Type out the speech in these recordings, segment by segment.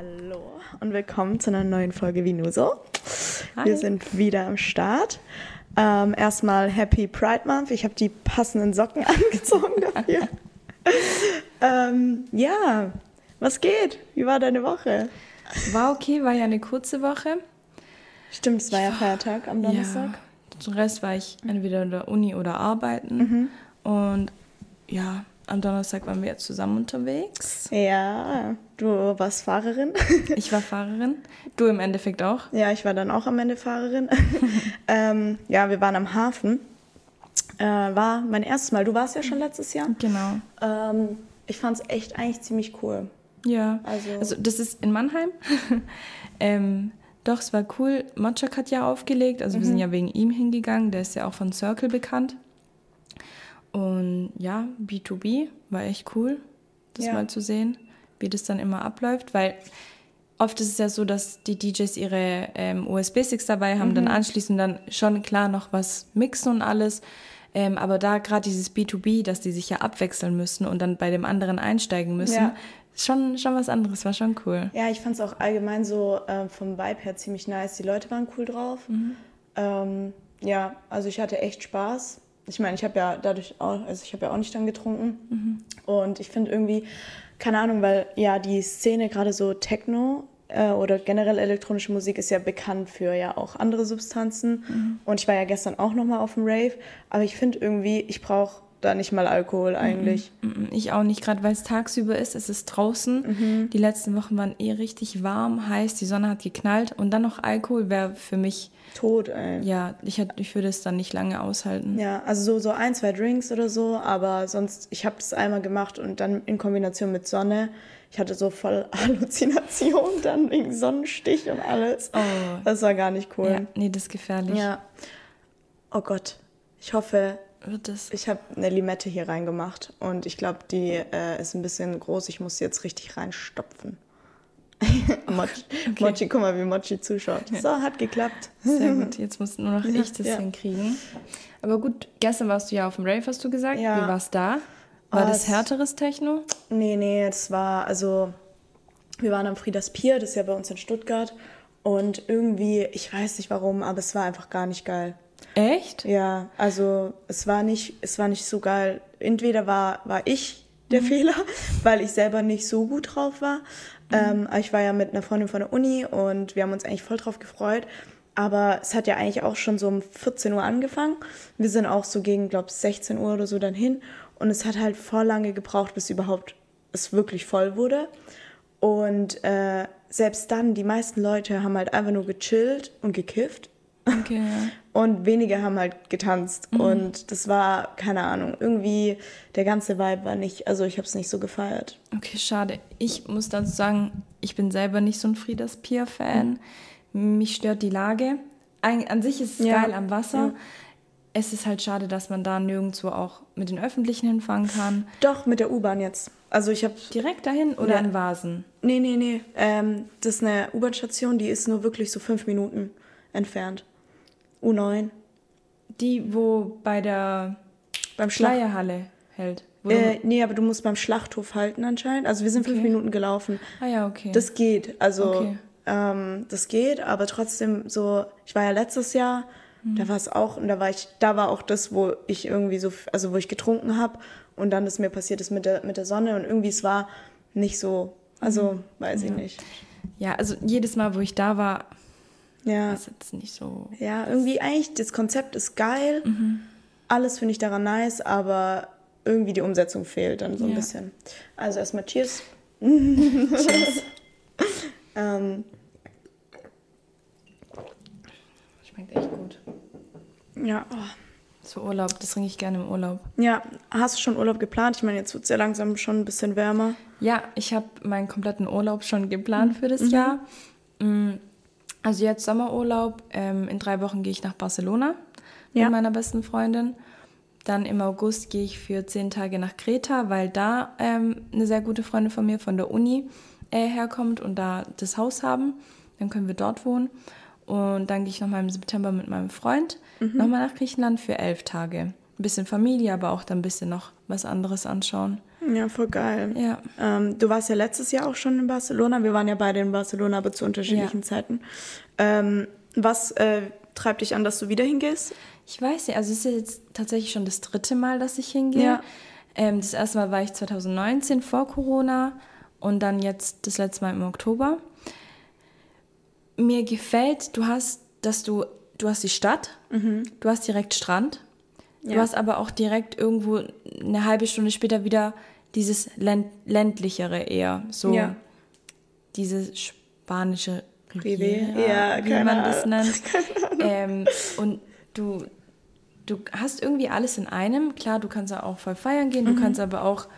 Hallo und willkommen zu einer neuen Folge Wie nur so. Hi. Wir sind wieder am Start. Ähm, erstmal Happy Pride Month. Ich habe die passenden Socken angezogen dafür. ähm, ja, was geht? Wie war deine Woche? War okay, war ja eine kurze Woche. Stimmt, es war ja Feiertag am Donnerstag. Ja, zum Rest war ich entweder in der Uni oder arbeiten. Mhm. Und ja, am Donnerstag waren wir jetzt zusammen unterwegs. Ja, du warst Fahrerin. Ich war Fahrerin. Du im Endeffekt auch. Ja, ich war dann auch am Ende Fahrerin. ähm, ja, wir waren am Hafen. Äh, war mein erstes Mal. Du warst ja schon letztes Jahr. Genau. Ähm, ich fand es echt eigentlich ziemlich cool. Ja. Also, also das ist in Mannheim. ähm, doch, es war cool. Motschak hat ja aufgelegt. Also mhm. wir sind ja wegen ihm hingegangen. Der ist ja auch von Circle bekannt. Und ja, B2B war echt cool, das ja. mal zu sehen, wie das dann immer abläuft, weil oft ist es ja so, dass die DJs ihre ähm, USB-Sticks dabei haben, mhm. dann anschließend dann schon klar noch was mixen und alles. Ähm, aber da gerade dieses B2B, dass die sich ja abwechseln müssen und dann bei dem anderen einsteigen müssen, ja. schon, schon was anderes, war schon cool. Ja, ich fand es auch allgemein so äh, vom Vibe her ziemlich nice. Die Leute waren cool drauf. Mhm. Ähm, ja, also ich hatte echt Spaß ich meine, ich habe ja dadurch auch, also ich habe ja auch nicht dann getrunken. Mhm. Und ich finde irgendwie, keine Ahnung, weil ja die Szene gerade so Techno äh, oder generell elektronische Musik ist ja bekannt für ja auch andere Substanzen. Mhm. Und ich war ja gestern auch nochmal auf dem Rave. Aber ich finde irgendwie, ich brauche da nicht mal Alkohol eigentlich. Ich auch nicht, gerade weil es tagsüber ist, es ist draußen. Mhm. Die letzten Wochen waren eh richtig warm, heiß, die Sonne hat geknallt und dann noch Alkohol wäre für mich tot, ey. Ja, ich, ich würde es dann nicht lange aushalten. Ja, also so, so ein, zwei Drinks oder so, aber sonst, ich habe das einmal gemacht und dann in Kombination mit Sonne. Ich hatte so voll Halluzination dann wegen Sonnenstich und alles. Oh. Das war gar nicht cool. Ja, nee, das ist gefährlich. Ja. Oh Gott. Ich hoffe, wird das? Ich habe eine Limette hier reingemacht und ich glaube, die äh, ist ein bisschen groß. Ich muss sie jetzt richtig reinstopfen. Mochi, okay. Mochi, guck mal, wie Mochi zuschaut. So, hat geklappt. Sehr gut, jetzt muss nur noch ich das ja. hinkriegen. Aber gut, gestern warst du ja auf dem Rave, hast du gesagt. Ja. Wie warst da? War oh, das härteres Techno? Nee, nee, es war, also, wir waren am Frieders Pier, das ist ja bei uns in Stuttgart. Und irgendwie, ich weiß nicht warum, aber es war einfach gar nicht geil. Echt? Ja, also es war nicht, es war nicht so geil. Entweder war, war ich der mhm. Fehler, weil ich selber nicht so gut drauf war. Mhm. Ähm, ich war ja mit einer Freundin von der Uni und wir haben uns eigentlich voll drauf gefreut. Aber es hat ja eigentlich auch schon so um 14 Uhr angefangen. Wir sind auch so gegen, glaube ich, 16 Uhr oder so dann hin. Und es hat halt voll lange gebraucht, bis überhaupt es wirklich voll wurde. Und äh, selbst dann, die meisten Leute haben halt einfach nur gechillt und gekifft. Okay. Und wenige haben halt getanzt. Mhm. Und das war, keine Ahnung, irgendwie der ganze Vibe war nicht, also ich habe es nicht so gefeiert. Okay, schade. Ich muss dazu sagen, ich bin selber nicht so ein Frieders Pier-Fan. Mhm. Mich stört die Lage. An, an sich ist es ja. geil am Wasser. Ja. Es ist halt schade, dass man da nirgendwo auch mit den Öffentlichen hinfahren kann. Doch, mit der U-Bahn jetzt. Also ich habe direkt dahin oder ja. in Vasen? Nee, nee, nee. Ähm, das ist eine U-Bahn-Station, die ist nur wirklich so fünf Minuten entfernt. U9. Die, wo bei der beim Schleierhalle hält. Äh, nee, aber du musst beim Schlachthof halten anscheinend. Also wir sind okay. fünf Minuten gelaufen. Ah ja, okay. Das geht. Also okay. ähm, das geht, aber trotzdem so, ich war ja letztes Jahr, mhm. da war es auch, und da war ich, da war auch das, wo ich irgendwie so, also wo ich getrunken habe und dann das mir passiert ist mit der, mit der Sonne und irgendwie es war nicht so, also mhm. weiß ich nicht. Ja, also jedes Mal, wo ich da war, ja. Das ist jetzt nicht so. Ja, irgendwie eigentlich, das Konzept ist geil. Mhm. Alles finde ich daran nice, aber irgendwie die Umsetzung fehlt dann so ein ja. bisschen. Also erstmal Cheers. Cheers. ähm. Schmeckt echt gut. Ja. Oh. So Urlaub, das trinke ich gerne im Urlaub. Ja, hast du schon Urlaub geplant? Ich meine, jetzt wird es ja langsam schon ein bisschen wärmer. Ja, ich habe meinen kompletten Urlaub schon geplant für das mhm. Jahr. Mhm. Also jetzt Sommerurlaub. Ähm, in drei Wochen gehe ich nach Barcelona ja. mit meiner besten Freundin. Dann im August gehe ich für zehn Tage nach Kreta, weil da ähm, eine sehr gute Freundin von mir von der Uni äh, herkommt und da das Haus haben. Dann können wir dort wohnen. Und dann gehe ich nochmal im September mit meinem Freund mhm. nochmal nach Griechenland für elf Tage. Ein bisschen Familie, aber auch dann ein bisschen noch was anderes anschauen. Ja, voll geil. Ja. Ähm, du warst ja letztes Jahr auch schon in Barcelona. Wir waren ja beide in Barcelona, aber zu unterschiedlichen ja. Zeiten. Ähm, was äh, treibt dich an, dass du wieder hingehst? Ich weiß nicht, also es ist jetzt tatsächlich schon das dritte Mal, dass ich hingehe. Ja. Ähm, das erste Mal war ich 2019 vor Corona und dann jetzt das letzte Mal im Oktober. Mir gefällt, du hast, dass du, du hast die Stadt, mhm. du hast direkt Strand, ja. du hast aber auch direkt irgendwo eine halbe Stunde später wieder dieses Länd ländlichere eher, so ja. diese spanische Riviera, ja, wie man das nennt. Ähm, und du, du hast irgendwie alles in einem. Klar, du kannst auch voll feiern gehen, mhm. du kannst aber auch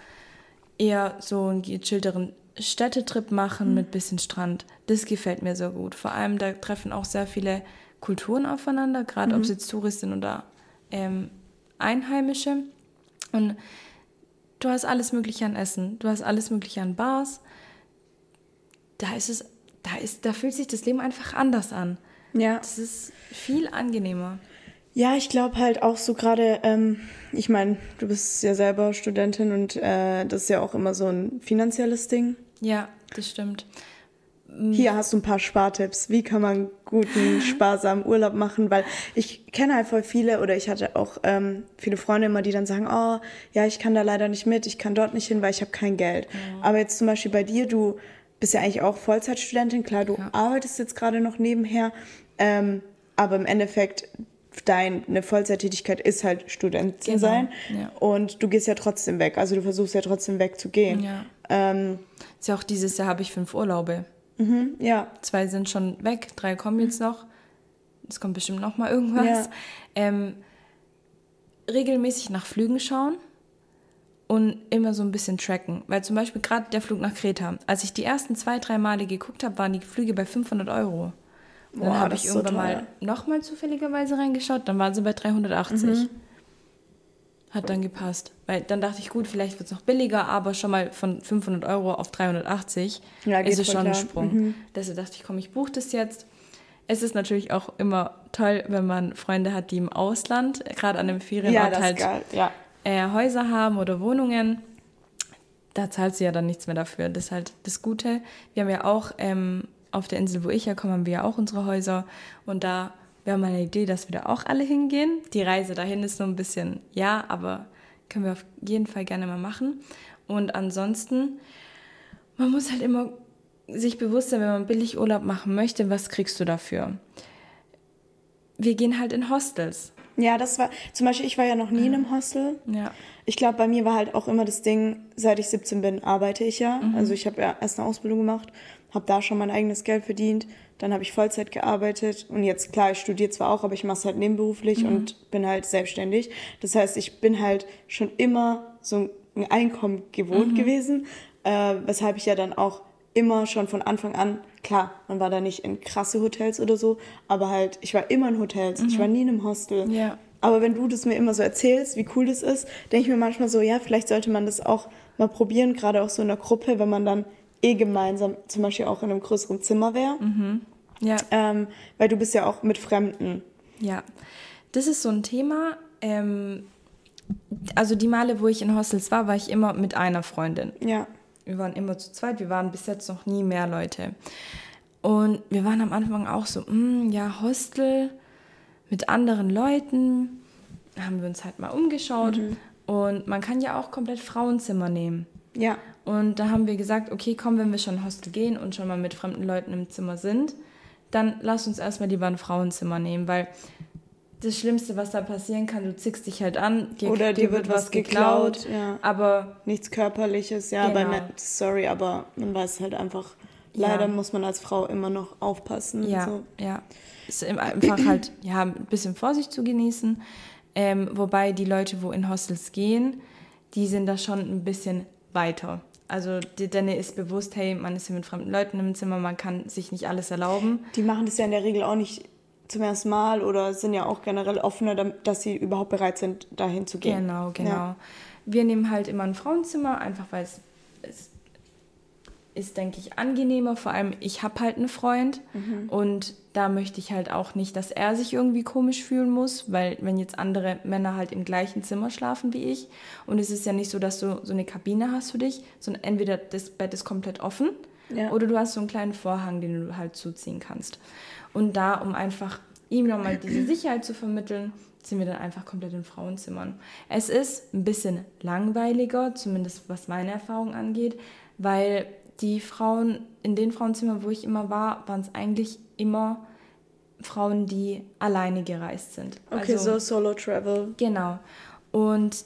eher so einen gechillteren Städtetrip machen mhm. mit bisschen Strand. Das gefällt mir sehr gut. Vor allem, da treffen auch sehr viele Kulturen aufeinander, gerade mhm. ob es jetzt Touristen oder ähm, Einheimische. Und du hast alles Mögliche an Essen, du hast alles Mögliche an Bars. Da ist es, da ist, da fühlt sich das Leben einfach anders an. Ja. Das ist viel angenehmer. Ja, ich glaube halt auch so gerade, ähm, ich meine, du bist ja selber Studentin und äh, das ist ja auch immer so ein finanzielles Ding. Ja, das stimmt. Hier hast du ein paar Spartipps. Wie kann man guten, sparsamen Urlaub machen? Weil ich kenne halt voll viele oder ich hatte auch ähm, viele Freunde immer, die dann sagen, oh, ja, ich kann da leider nicht mit, ich kann dort nicht hin, weil ich habe kein Geld. Ja. Aber jetzt zum Beispiel bei dir, du bist ja eigentlich auch Vollzeitstudentin, klar, du ja. arbeitest jetzt gerade noch nebenher, ähm, aber im Endeffekt, deine Vollzeittätigkeit ist halt Student zu genau. sein. Ja. Und du gehst ja trotzdem weg. Also du versuchst ja trotzdem wegzugehen. Ja. Ähm, ist ja auch dieses Jahr habe ich fünf Urlaube. Mhm, ja. Zwei sind schon weg, drei kommen jetzt noch. Es kommt bestimmt noch mal irgendwas. Ja. Ähm, regelmäßig nach Flügen schauen und immer so ein bisschen tracken. Weil zum Beispiel gerade der Flug nach Kreta, als ich die ersten zwei, drei Male geguckt habe, waren die Flüge bei 500 Euro. Boah, dann habe ich irgendwann so mal nochmal zufälligerweise reingeschaut, dann waren sie bei 380. Mhm. Hat dann gepasst. Weil dann dachte ich, gut, vielleicht wird es noch billiger, aber schon mal von 500 Euro auf 380 ja, ist es schon klar. ein Sprung. Mhm. Deshalb dachte ich, komm, ich buche das jetzt. Es ist natürlich auch immer toll, wenn man Freunde hat, die im Ausland, gerade an einem Ferienort ja, halt ja. äh, Häuser haben oder Wohnungen. Da zahlt sie ja dann nichts mehr dafür. Das ist halt das Gute. Wir haben ja auch ähm, auf der Insel, wo ich herkomme, haben wir ja auch unsere Häuser. Und da wäre meine Idee, dass wir da auch alle hingehen. Die Reise dahin ist so ein bisschen, ja, aber können wir auf jeden Fall gerne mal machen. Und ansonsten, man muss halt immer sich bewusst sein, wenn man billig Urlaub machen möchte, was kriegst du dafür? Wir gehen halt in Hostels. Ja, das war, zum Beispiel, ich war ja noch nie in einem Hostel. Ja. Ich glaube, bei mir war halt auch immer das Ding, seit ich 17 bin, arbeite ich ja. Mhm. Also ich habe ja erst eine Ausbildung gemacht habe da schon mein eigenes Geld verdient. Dann habe ich Vollzeit gearbeitet und jetzt, klar, ich studiere zwar auch, aber ich mache es halt nebenberuflich mhm. und bin halt selbstständig. Das heißt, ich bin halt schon immer so ein Einkommen gewohnt mhm. gewesen, äh, weshalb ich ja dann auch immer schon von Anfang an, klar, man war da nicht in krasse Hotels oder so, aber halt, ich war immer in Hotels, mhm. ich war nie in einem Hostel. Ja. Aber wenn du das mir immer so erzählst, wie cool das ist, denke ich mir manchmal so, ja, vielleicht sollte man das auch mal probieren, gerade auch so in der Gruppe, wenn man dann eh gemeinsam zum Beispiel auch in einem größeren Zimmer wäre. Mhm. Ja. Ähm, weil du bist ja auch mit Fremden. Ja, das ist so ein Thema. Ähm, also die Male, wo ich in Hostels war, war ich immer mit einer Freundin. Ja. Wir waren immer zu zweit, wir waren bis jetzt noch nie mehr Leute. Und wir waren am Anfang auch so, mm, ja, Hostel mit anderen Leuten. Da haben wir uns halt mal umgeschaut. Mhm. Und man kann ja auch komplett Frauenzimmer nehmen. Ja. Und da haben wir gesagt, okay, komm, wenn wir schon Hostel gehen und schon mal mit fremden Leuten im Zimmer sind, dann lass uns erstmal lieber ein Frauenzimmer nehmen, weil das Schlimmste, was da passieren kann, du zickst dich halt an, dir, Oder dir, dir wird, wird was geklaut, geklaut ja. aber nichts Körperliches, ja, genau. bei sorry, aber man weiß halt einfach, leider ja. muss man als Frau immer noch aufpassen. Ja, so. ja. Ist einfach halt, ja, ein bisschen Vorsicht zu genießen. Ähm, wobei die Leute, wo in Hostels gehen, die sind da schon ein bisschen weiter. Also denen ist bewusst, hey, man ist hier mit fremden Leuten im Zimmer, man kann sich nicht alles erlauben. Die machen das ja in der Regel auch nicht zum ersten Mal oder sind ja auch generell offener, dass sie überhaupt bereit sind, dahin zu gehen. Genau, genau. Ja. Wir nehmen halt immer ein Frauenzimmer, einfach weil es ist, denke ich, angenehmer. Vor allem, ich habe halt einen Freund mhm. und da möchte ich halt auch nicht, dass er sich irgendwie komisch fühlen muss, weil wenn jetzt andere Männer halt im gleichen Zimmer schlafen wie ich und es ist ja nicht so, dass du so eine Kabine hast für dich, sondern entweder das Bett ist komplett offen ja. oder du hast so einen kleinen Vorhang, den du halt zuziehen kannst. Und da, um einfach ihm nochmal diese Sicherheit zu vermitteln, sind wir dann einfach komplett in Frauenzimmern. Es ist ein bisschen langweiliger, zumindest was meine Erfahrung angeht, weil die Frauen, in den Frauenzimmern, wo ich immer war, waren es eigentlich immer Frauen, die alleine gereist sind. Okay, also, so Solo-Travel. Genau. Und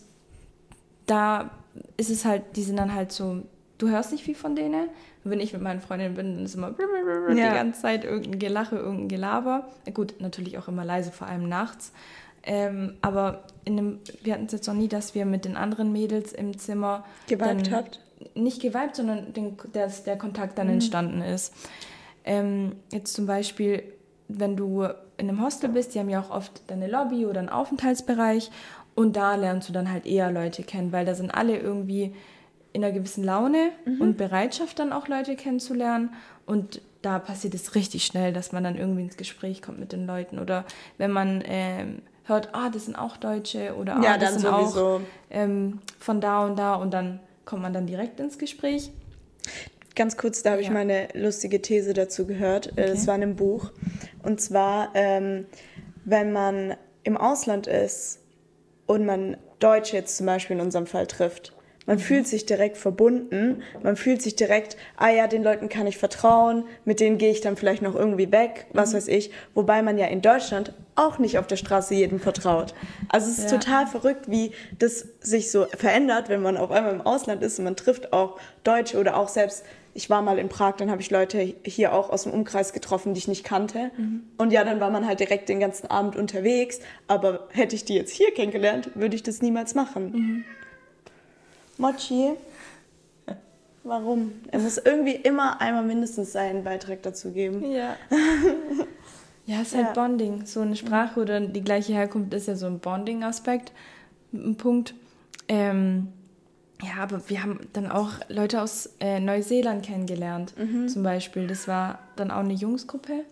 da ist es halt, die sind dann halt so, du hörst nicht viel von denen. Wenn ich mit meinen Freundinnen bin, dann ist immer ja. die ganze Zeit irgendein Gelache, irgendein Gelaber. Gut, natürlich auch immer leise, vor allem nachts. Ähm, aber in dem, wir hatten es jetzt noch nie, dass wir mit den anderen Mädels im Zimmer geweibt habt nicht geweibt, sondern den, dass der Kontakt dann mhm. entstanden ist. Ähm, jetzt zum Beispiel, wenn du in einem Hostel bist, die haben ja auch oft deine Lobby oder einen Aufenthaltsbereich und da lernst du dann halt eher Leute kennen, weil da sind alle irgendwie in einer gewissen Laune mhm. und Bereitschaft dann auch Leute kennenzulernen und da passiert es richtig schnell, dass man dann irgendwie ins Gespräch kommt mit den Leuten oder wenn man ähm, hört, ah, das sind auch Deutsche oder ah, ja, das sind sowieso. auch ähm, von da und da und dann kommt man dann direkt ins Gespräch. Ganz kurz, da habe ja. ich mal eine lustige These dazu gehört. Äh, okay. Es war in einem Buch. Und zwar, ähm, wenn man im Ausland ist und man Deutsche jetzt zum Beispiel in unserem Fall trifft, man fühlt sich direkt verbunden, man fühlt sich direkt, ah ja, den Leuten kann ich vertrauen, mit denen gehe ich dann vielleicht noch irgendwie weg, was mhm. weiß ich. Wobei man ja in Deutschland auch nicht auf der Straße jedem vertraut. Also es ist ja. total verrückt, wie das sich so verändert, wenn man auf einmal im Ausland ist und man trifft auch Deutsche oder auch selbst, ich war mal in Prag, dann habe ich Leute hier auch aus dem Umkreis getroffen, die ich nicht kannte. Mhm. Und ja, dann war man halt direkt den ganzen Abend unterwegs. Aber hätte ich die jetzt hier kennengelernt, würde ich das niemals machen. Mhm. Mochi, warum? Er muss irgendwie immer einmal mindestens seinen Beitrag dazu geben. Ja. Ja, es ist halt Bonding. So eine Sprache oder die gleiche Herkunft ist ja so ein Bonding-Aspekt, ein Punkt. Ähm, ja, aber wir haben dann auch Leute aus äh, Neuseeland kennengelernt, mhm. zum Beispiel. Das war dann auch eine Jungsgruppe.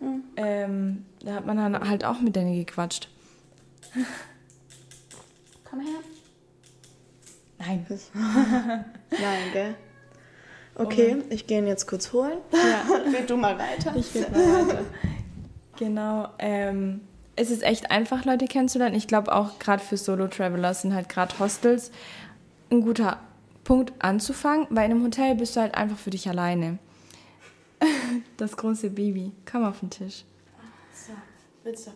Mhm. Ähm, da hat man dann halt auch mit denen gequatscht. Komm her. Nein. Nein, gell? Okay, Und, ich gehe ihn jetzt kurz holen. Ja. Red du mal weiter. Ich rede mal weiter. Genau. Ähm, es ist echt einfach, Leute kennenzulernen. Ich glaube auch gerade für Solo-Traveler sind halt gerade Hostels ein guter Punkt anzufangen, weil in einem Hotel bist du halt einfach für dich alleine. Das große Baby. Komm auf den Tisch. So, bitte.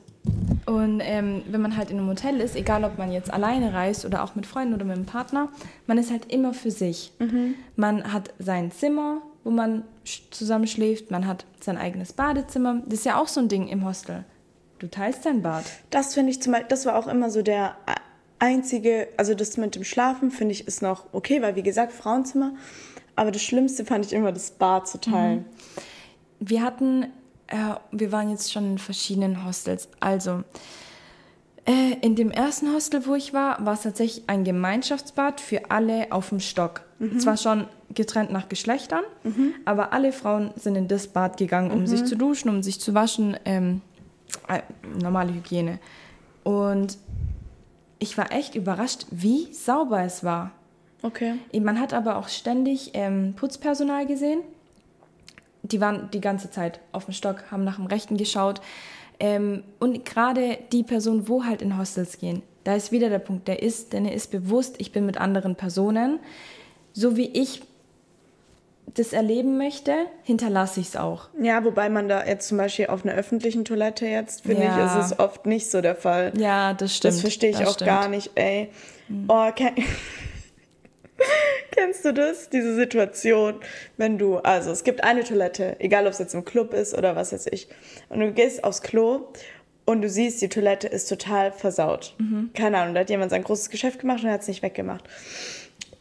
Und ähm, wenn man halt in einem Hotel ist, egal ob man jetzt alleine reist oder auch mit Freunden oder mit einem Partner, man ist halt immer für sich. Mhm. Man hat sein Zimmer, wo man zusammen schläft, man hat sein eigenes Badezimmer. Das ist ja auch so ein Ding im Hostel. Du teilst dein Bad. Das finde ich zum Beispiel, das war auch immer so der einzige, also das mit dem Schlafen finde ich ist noch okay, weil wie gesagt, Frauenzimmer. Aber das Schlimmste fand ich immer, das Bad zu teilen. Mhm. Wir hatten, äh, wir waren jetzt schon in verschiedenen Hostels. Also, äh, in dem ersten Hostel, wo ich war, war es tatsächlich ein Gemeinschaftsbad für alle auf dem Stock. Mhm. Zwar schon getrennt nach Geschlechtern, mhm. aber alle Frauen sind in das Bad gegangen, um mhm. sich zu duschen, um sich zu waschen. Ähm, äh, normale Hygiene. Und ich war echt überrascht, wie sauber es war. Okay. Man hat aber auch ständig ähm, Putzpersonal gesehen. Die waren die ganze Zeit auf dem Stock, haben nach dem Rechten geschaut. Ähm, und gerade die Person, wo halt in Hostels gehen, da ist wieder der Punkt, der ist, denn er ist bewusst, ich bin mit anderen Personen. So wie ich das erleben möchte, hinterlasse ich es auch. Ja, wobei man da jetzt zum Beispiel auf einer öffentlichen Toilette jetzt, finde ja. ich, ist es oft nicht so der Fall. Ja, das stimmt. Das verstehe ich das auch stimmt. gar nicht, ey. Mhm. Oh, kenn kennst du das? Diese Situation, wenn du, also es gibt eine Toilette, egal ob es jetzt im Club ist oder was weiß ich, und du gehst aufs Klo und du siehst, die Toilette ist total versaut. Mhm. Keine Ahnung, da hat jemand sein großes Geschäft gemacht und hat es nicht weggemacht.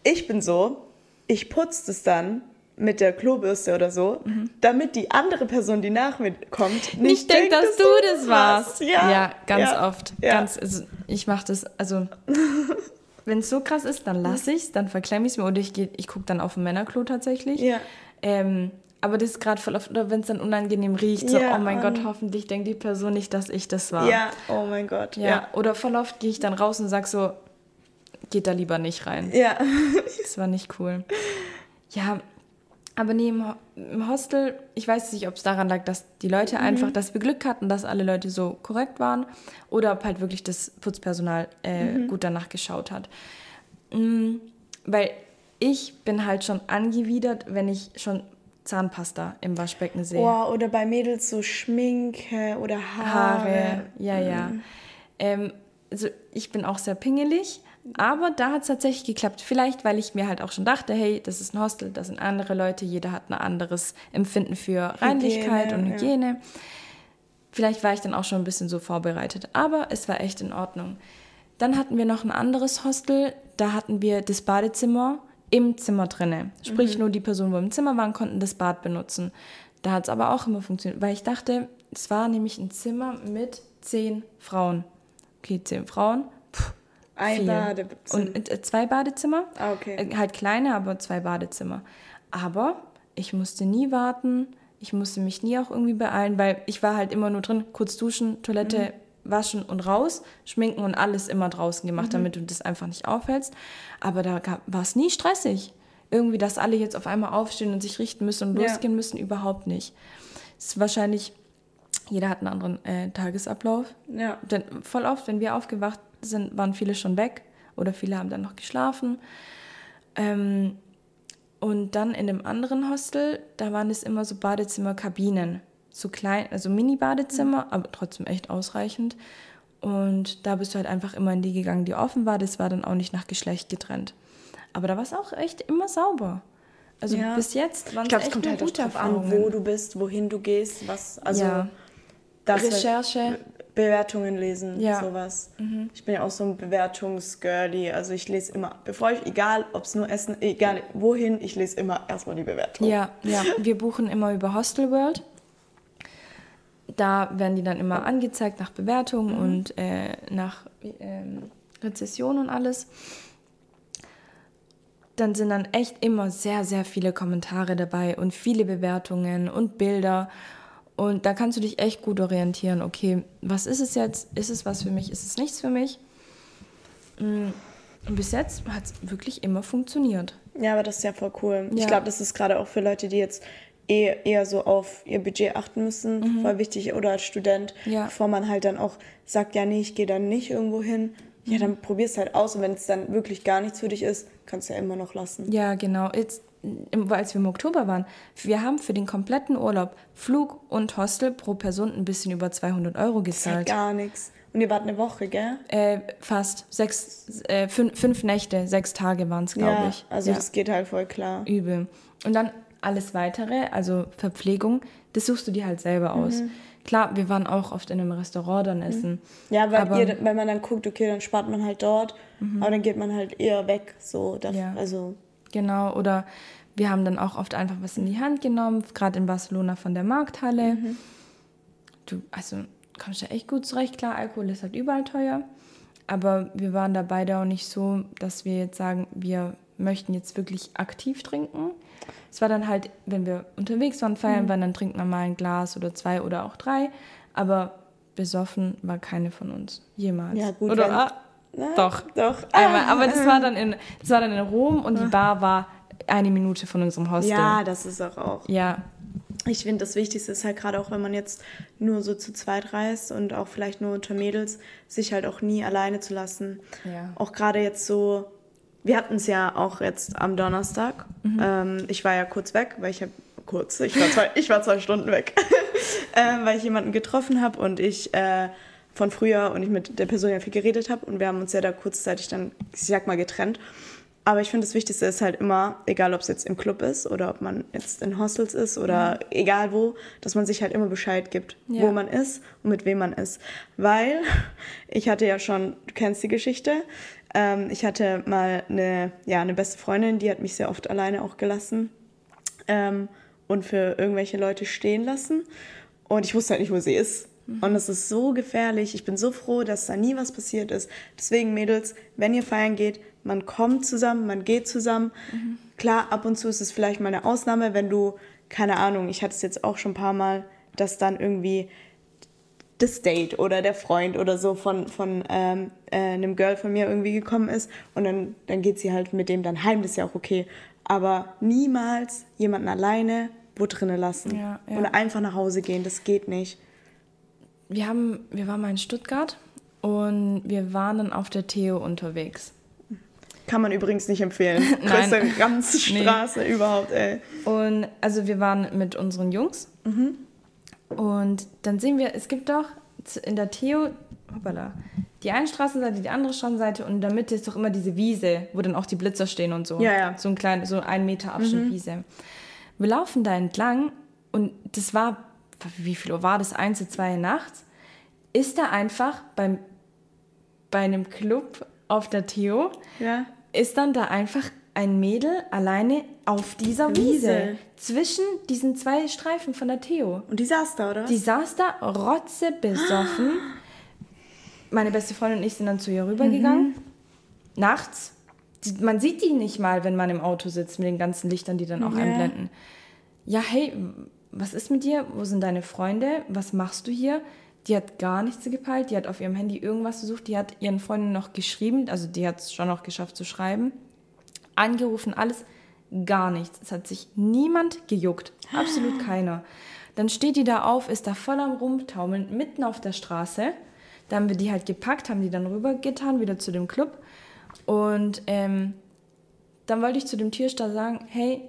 Ich bin so, ich putze es dann mit der Klobürste oder so, mhm. damit die andere Person, die nach mir kommt, nicht, nicht denkt, dass, dass, du das warst. Ja, ja ganz ja. oft. Ja. Ganz, also ich mache das, also wenn es so krass ist, dann lasse ich es, dann verklemme ich es mir oder ich, ich gucke dann auf ein Männerklo tatsächlich. Ja. Ähm, aber das ist gerade voll oft, oder wenn es dann unangenehm riecht, so, ja, oh mein um, Gott, hoffentlich denkt die Person nicht, dass ich das war. Ja, oh mein Gott. Ja, ja. oder voll oft gehe ich dann raus und sage so, geht da lieber nicht rein. Ja. das war nicht cool. Ja, aber nee, im, Hostel, ich weiß nicht, ob es daran lag, dass die Leute mhm. einfach, dass wir Glück hatten, dass alle Leute so korrekt waren oder ob halt wirklich das Putzpersonal äh, mhm. gut danach geschaut hat. Mhm, weil ich bin halt schon angewidert, wenn ich schon Zahnpasta im Waschbecken sehe. Oh, oder bei Mädels so Schminke oder Haare. Haare, ja, ja. Mhm. Ähm, also ich bin auch sehr pingelig, aber da hat es tatsächlich geklappt. Vielleicht, weil ich mir halt auch schon dachte, hey, das ist ein Hostel, das sind andere Leute, jeder hat ein anderes Empfinden für Reinlichkeit Hygiene, und Hygiene. Ja. Vielleicht war ich dann auch schon ein bisschen so vorbereitet, aber es war echt in Ordnung. Dann hatten wir noch ein anderes Hostel, da hatten wir das Badezimmer im Zimmer drinne. Sprich, mhm. nur die Personen, die im Zimmer waren, konnten das Bad benutzen. Da hat es aber auch immer funktioniert, weil ich dachte, es war nämlich ein Zimmer mit zehn Frauen. Okay, zehn Frauen. Ein viel. Badezimmer. Und äh, zwei Badezimmer. Ah, okay. Äh, halt kleine, aber zwei Badezimmer. Aber ich musste nie warten. Ich musste mich nie auch irgendwie beeilen, weil ich war halt immer nur drin, kurz duschen, Toilette, mhm waschen und raus, schminken und alles immer draußen gemacht, mhm. damit du das einfach nicht aufhältst. Aber da war es nie stressig. Irgendwie, dass alle jetzt auf einmal aufstehen und sich richten müssen und losgehen ja. müssen, überhaupt nicht. Es ist wahrscheinlich, jeder hat einen anderen äh, Tagesablauf. Ja. Denn voll oft, wenn wir aufgewacht sind, waren viele schon weg oder viele haben dann noch geschlafen. Ähm, und dann in dem anderen Hostel, da waren es immer so Badezimmerkabinen so klein, also Mini-Badezimmer, mhm. aber trotzdem echt ausreichend. Und da bist du halt einfach immer in die gegangen, die offen war. Das war dann auch nicht nach Geschlecht getrennt. Aber da war es auch echt immer sauber. Also ja. bis jetzt waren es echt es kommt halt gute darauf an, wo du bist, wohin du gehst, was, also ja. Recherche. Halt Bewertungen lesen, ja. sowas. Mhm. Ich bin ja auch so ein Bewertungsgirlie. Also ich lese immer, bevor ich, egal ob es nur Essen, egal wohin, ich lese immer erstmal die Bewertung. Ja, ja. Wir buchen immer über Hostel World da werden die dann immer angezeigt nach Bewertung mhm. und äh, nach ähm, Rezession und alles. Dann sind dann echt immer sehr, sehr viele Kommentare dabei und viele Bewertungen und Bilder. Und da kannst du dich echt gut orientieren. Okay, was ist es jetzt? Ist es was für mich? Ist es nichts für mich? Mm, und bis jetzt hat es wirklich immer funktioniert. Ja, aber das ist ja voll cool. Ja. Ich glaube, das ist gerade auch für Leute, die jetzt eher, eher so auf ihr Budget achten müssen, mhm. voll wichtig, oder als Student, ja. bevor man halt dann auch sagt, ja, nee, ich gehe dann nicht irgendwo hin. Ja, mhm. dann probier's halt aus und wenn es dann wirklich gar nichts für dich ist, kannst du ja immer noch lassen. Ja, genau. Jetzt, als wir im Oktober waren, wir haben für den kompletten Urlaub Flug und Hostel pro Person ein bisschen über 200 Euro gezahlt. Das gar nichts. Und ihr wart eine Woche, gell? Äh, fast. Sechs, äh, fünf, fünf Nächte, sechs Tage waren es, glaube ja, ich. Also ja. das geht halt voll klar. Übel. Und dann alles weitere, also Verpflegung, das suchst du dir halt selber aus. Mhm. Klar, wir waren auch oft in einem Restaurant dann mhm. essen. Ja, weil, aber, ihr, wenn man dann guckt, okay, dann spart man halt dort, mhm. aber dann geht man halt eher weg. So, das, ja. also. Genau, oder wir haben dann auch oft einfach was in die Hand genommen, gerade in Barcelona von der Markthalle. Mhm. Du, also kommst ja echt gut zurecht. Klar, Alkohol ist halt überall teuer. Aber wir waren da beide auch nicht so, dass wir jetzt sagen, wir möchten jetzt wirklich aktiv trinken. Es war dann halt, wenn wir unterwegs waren, feiern mhm. waren, dann trinkt man mal ein Glas oder zwei oder auch drei. Aber besoffen war keine von uns. Jemals. Ja, gut. Oder, ah, na, doch. Doch. Einmal. Aber das war dann in, das war dann in Rom und die ah. Bar war eine Minute von unserem Hostel. Ja, das ist auch. auch. Ja. Ich finde, das Wichtigste ist halt gerade auch, wenn man jetzt nur so zu zweit reist und auch vielleicht nur unter Mädels, sich halt auch nie alleine zu lassen. Ja. Auch gerade jetzt so wir hatten es ja auch jetzt am Donnerstag. Mhm. Ähm, ich war ja kurz weg, weil ich habe kurz, ich war zwei, ich war zwei Stunden weg, äh, weil ich jemanden getroffen habe und ich äh, von früher und ich mit der Person ja viel geredet habe und wir haben uns ja da kurzzeitig dann, ich sag mal, getrennt. Aber ich finde, das Wichtigste ist halt immer, egal ob es jetzt im Club ist oder ob man jetzt in Hostels ist oder mhm. egal wo, dass man sich halt immer Bescheid gibt, ja. wo man ist und mit wem man ist. Weil ich hatte ja schon, du kennst die Geschichte, ähm, ich hatte mal eine, ja, eine beste Freundin, die hat mich sehr oft alleine auch gelassen ähm, und für irgendwelche Leute stehen lassen. Und ich wusste halt nicht, wo sie ist. Mhm. Und es ist so gefährlich. Ich bin so froh, dass da nie was passiert ist. Deswegen, Mädels, wenn ihr feiern geht, man kommt zusammen, man geht zusammen. Mhm. Klar, ab und zu ist es vielleicht mal eine Ausnahme, wenn du, keine Ahnung, ich hatte es jetzt auch schon ein paar Mal, dass dann irgendwie das Date oder der Freund oder so von, von ähm, äh, einem Girl von mir irgendwie gekommen ist und dann, dann geht sie halt mit dem dann heim, das ist ja auch okay. Aber niemals jemanden alleine wo drinnen lassen ja, ja. und einfach nach Hause gehen, das geht nicht. Wir, haben, wir waren mal in Stuttgart und wir waren dann auf der Theo unterwegs. Kann man übrigens nicht empfehlen. Größte Ranzstraße nee. überhaupt, ey. Und also wir waren mit unseren Jungs. Mhm. Und dann sehen wir, es gibt doch in der Theo, hoppala, die eine Straßenseite, die andere Straßenseite und in der Mitte ist doch immer diese Wiese, wo dann auch die Blitzer stehen und so. Ja, ja. So ein kleiner, so ein Meter Abschnitt mhm. Wiese. Wir laufen da entlang und das war, wie viel Uhr war das? Eins, zwei nachts. Ist da einfach beim, bei einem Club auf der Theo, ja. ist dann da einfach ein Mädel alleine auf dieser Wiese. Wiese. Zwischen diesen zwei Streifen von der Theo. Und die saß da, oder? Die saß da, rotzebesoffen. Meine beste Freundin und ich sind dann zu ihr rübergegangen. Mhm. Nachts. Man sieht die nicht mal, wenn man im Auto sitzt, mit den ganzen Lichtern, die dann auch ja. einblenden. Ja, hey, was ist mit dir? Wo sind deine Freunde? Was machst du hier? Die hat gar nichts gepeilt. Die hat auf ihrem Handy irgendwas gesucht. Die hat ihren Freunden noch geschrieben. Also die hat es schon noch geschafft zu schreiben angerufen, alles, gar nichts. Es hat sich niemand gejuckt, absolut keiner. Dann steht die da auf, ist da voll am Rumtaumeln, mitten auf der Straße. Da haben wir die halt gepackt, haben die dann rübergetan, wieder zu dem Club. Und ähm, dann wollte ich zu dem Türsteher sagen, hey,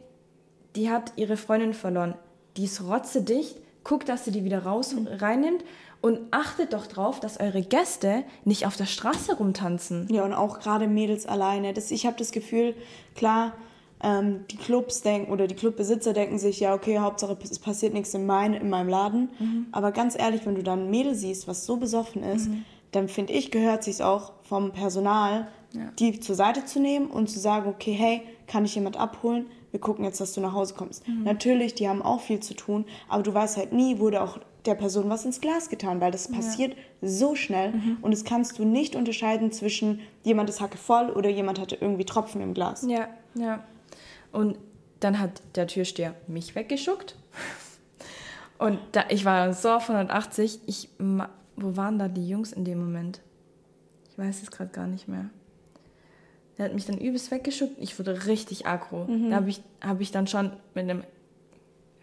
die hat ihre Freundin verloren. Die ist rotzedicht, guck, dass sie die wieder raus reinnimmt und achtet doch drauf, dass eure Gäste nicht auf der Straße rumtanzen. Ja, und auch gerade Mädels alleine. Das, ich habe das Gefühl, klar, ähm, die Clubs denken oder die Clubbesitzer denken sich, ja, okay, Hauptsache es passiert nichts in, mein, in meinem Laden. Mhm. Aber ganz ehrlich, wenn du dann ein Mädel siehst, was so besoffen ist, mhm. dann finde ich, gehört sich auch vom Personal, ja. die zur Seite zu nehmen und zu sagen, okay, hey, kann ich jemand abholen? Wir gucken jetzt, dass du nach Hause kommst. Mhm. Natürlich, die haben auch viel zu tun, aber du weißt halt nie, wurde auch der Person was ins Glas getan, weil das passiert ja. so schnell mhm. und das kannst du nicht unterscheiden zwischen jemand ist Hacke voll oder jemand hatte irgendwie Tropfen im Glas. Ja, ja. Und dann hat der Türsteher mich weggeschuckt. Und da, ich war so auf 180. Ich, wo waren da die Jungs in dem Moment? Ich weiß es gerade gar nicht mehr. Der hat mich dann übelst weggeschuckt. Ich wurde richtig aggro. Mhm. Da habe ich, hab ich dann schon mit einem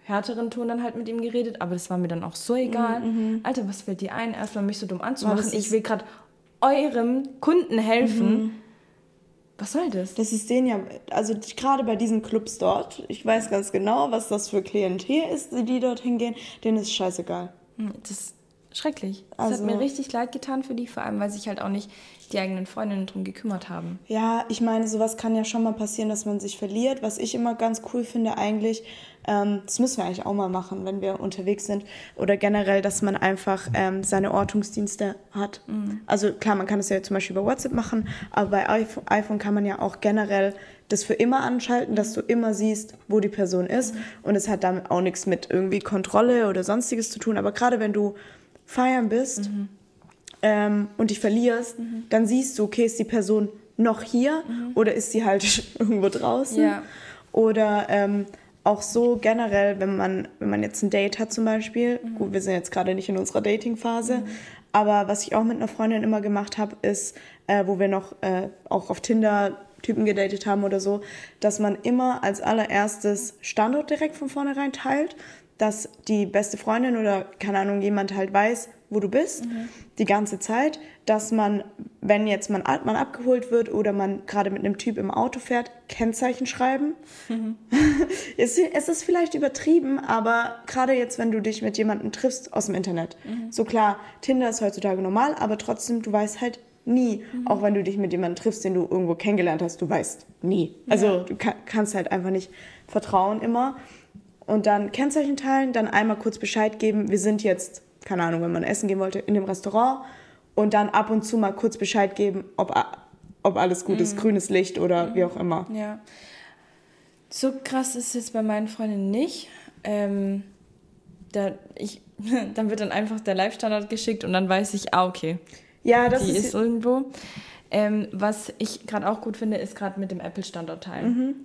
härteren Ton dann halt mit ihm geredet, aber das war mir dann auch so egal. Mhm. mhm. Alter, was fällt dir ein, erstmal mich so dumm anzumachen? Ich will gerade eurem Kunden helfen. Mhm. Was soll das? Das ist denen ja, also gerade bei diesen Clubs dort, ich weiß ganz genau, was das für Klientel ist, die dort hingehen, denen ist scheißegal. Hm, das schrecklich. Das also, hat mir richtig leid getan für die, vor allem, weil sich halt auch nicht die eigenen Freundinnen drum gekümmert haben. Ja, ich meine, sowas kann ja schon mal passieren, dass man sich verliert. Was ich immer ganz cool finde eigentlich, ähm, das müssen wir eigentlich auch mal machen, wenn wir unterwegs sind. Oder generell, dass man einfach ähm, seine Ortungsdienste hat. Mhm. Also klar, man kann es ja zum Beispiel über WhatsApp machen, aber bei iPhone, iPhone kann man ja auch generell das für immer anschalten, dass du immer siehst, wo die Person ist. Mhm. Und es hat damit auch nichts mit irgendwie Kontrolle oder sonstiges zu tun. Aber gerade wenn du feiern bist mhm. ähm, und dich verlierst, mhm. dann siehst du, okay, ist die Person noch hier mhm. oder ist sie halt irgendwo draußen? Ja. Oder ähm, auch so generell, wenn man, wenn man jetzt ein Date hat zum Beispiel, mhm. gut, wir sind jetzt gerade nicht in unserer Dating-Phase, mhm. aber was ich auch mit einer Freundin immer gemacht habe, ist, äh, wo wir noch äh, auch auf Tinder Typen gedatet haben oder so, dass man immer als allererstes Standort direkt von vornherein teilt, dass die beste Freundin oder keine Ahnung jemand halt weiß, wo du bist, mhm. die ganze Zeit, dass man, wenn jetzt man, man abgeholt wird oder man gerade mit einem Typ im Auto fährt, Kennzeichen schreiben. Mhm. es, es, ist vielleicht übertrieben, aber gerade jetzt, wenn du dich mit jemandem triffst aus dem Internet, mhm. so klar, Tinder ist heutzutage normal, aber trotzdem, du weißt halt nie, mhm. auch wenn du dich mit jemandem triffst, den du irgendwo kennengelernt hast, du weißt nie. Also ja. du kann, kannst halt einfach nicht vertrauen immer. Und dann Kennzeichen teilen, dann einmal kurz Bescheid geben, wir sind jetzt keine Ahnung, wenn man essen gehen wollte, in dem Restaurant und dann ab und zu mal kurz Bescheid geben, ob, ob alles gut mhm. ist, grünes Licht oder mhm. wie auch immer. Ja. So krass ist es jetzt bei meinen Freundinnen nicht. Ähm, der, ich, dann wird dann einfach der Live-Standard geschickt und dann weiß ich, ah, okay. Ja, das die ist, ist irgendwo. Ähm, was ich gerade auch gut finde, ist gerade mit dem Apple-Standort teilen. Mhm.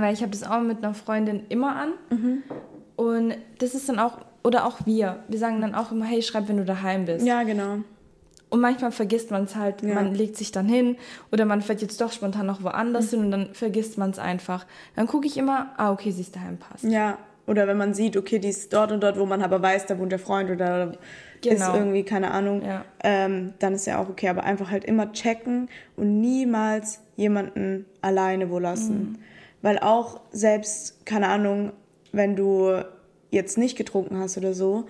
Weil ich habe das auch mit einer Freundin immer an. Mhm. Und das ist dann auch, oder auch wir, wir sagen dann auch immer, hey, schreib, wenn du daheim bist. Ja, genau. Und manchmal vergisst man es halt, ja. man legt sich dann hin oder man fährt jetzt doch spontan noch woanders mhm. hin und dann vergisst man es einfach. Dann gucke ich immer, ah, okay, sie ist daheim, passt. Ja, oder wenn man sieht, okay, die ist dort und dort, wo man aber weiß, da wohnt der Freund oder genau. ist irgendwie, keine Ahnung, ja. ähm, dann ist ja auch okay. Aber einfach halt immer checken und niemals jemanden alleine wo lassen. Mhm. Weil auch selbst, keine Ahnung, wenn du jetzt nicht getrunken hast oder so,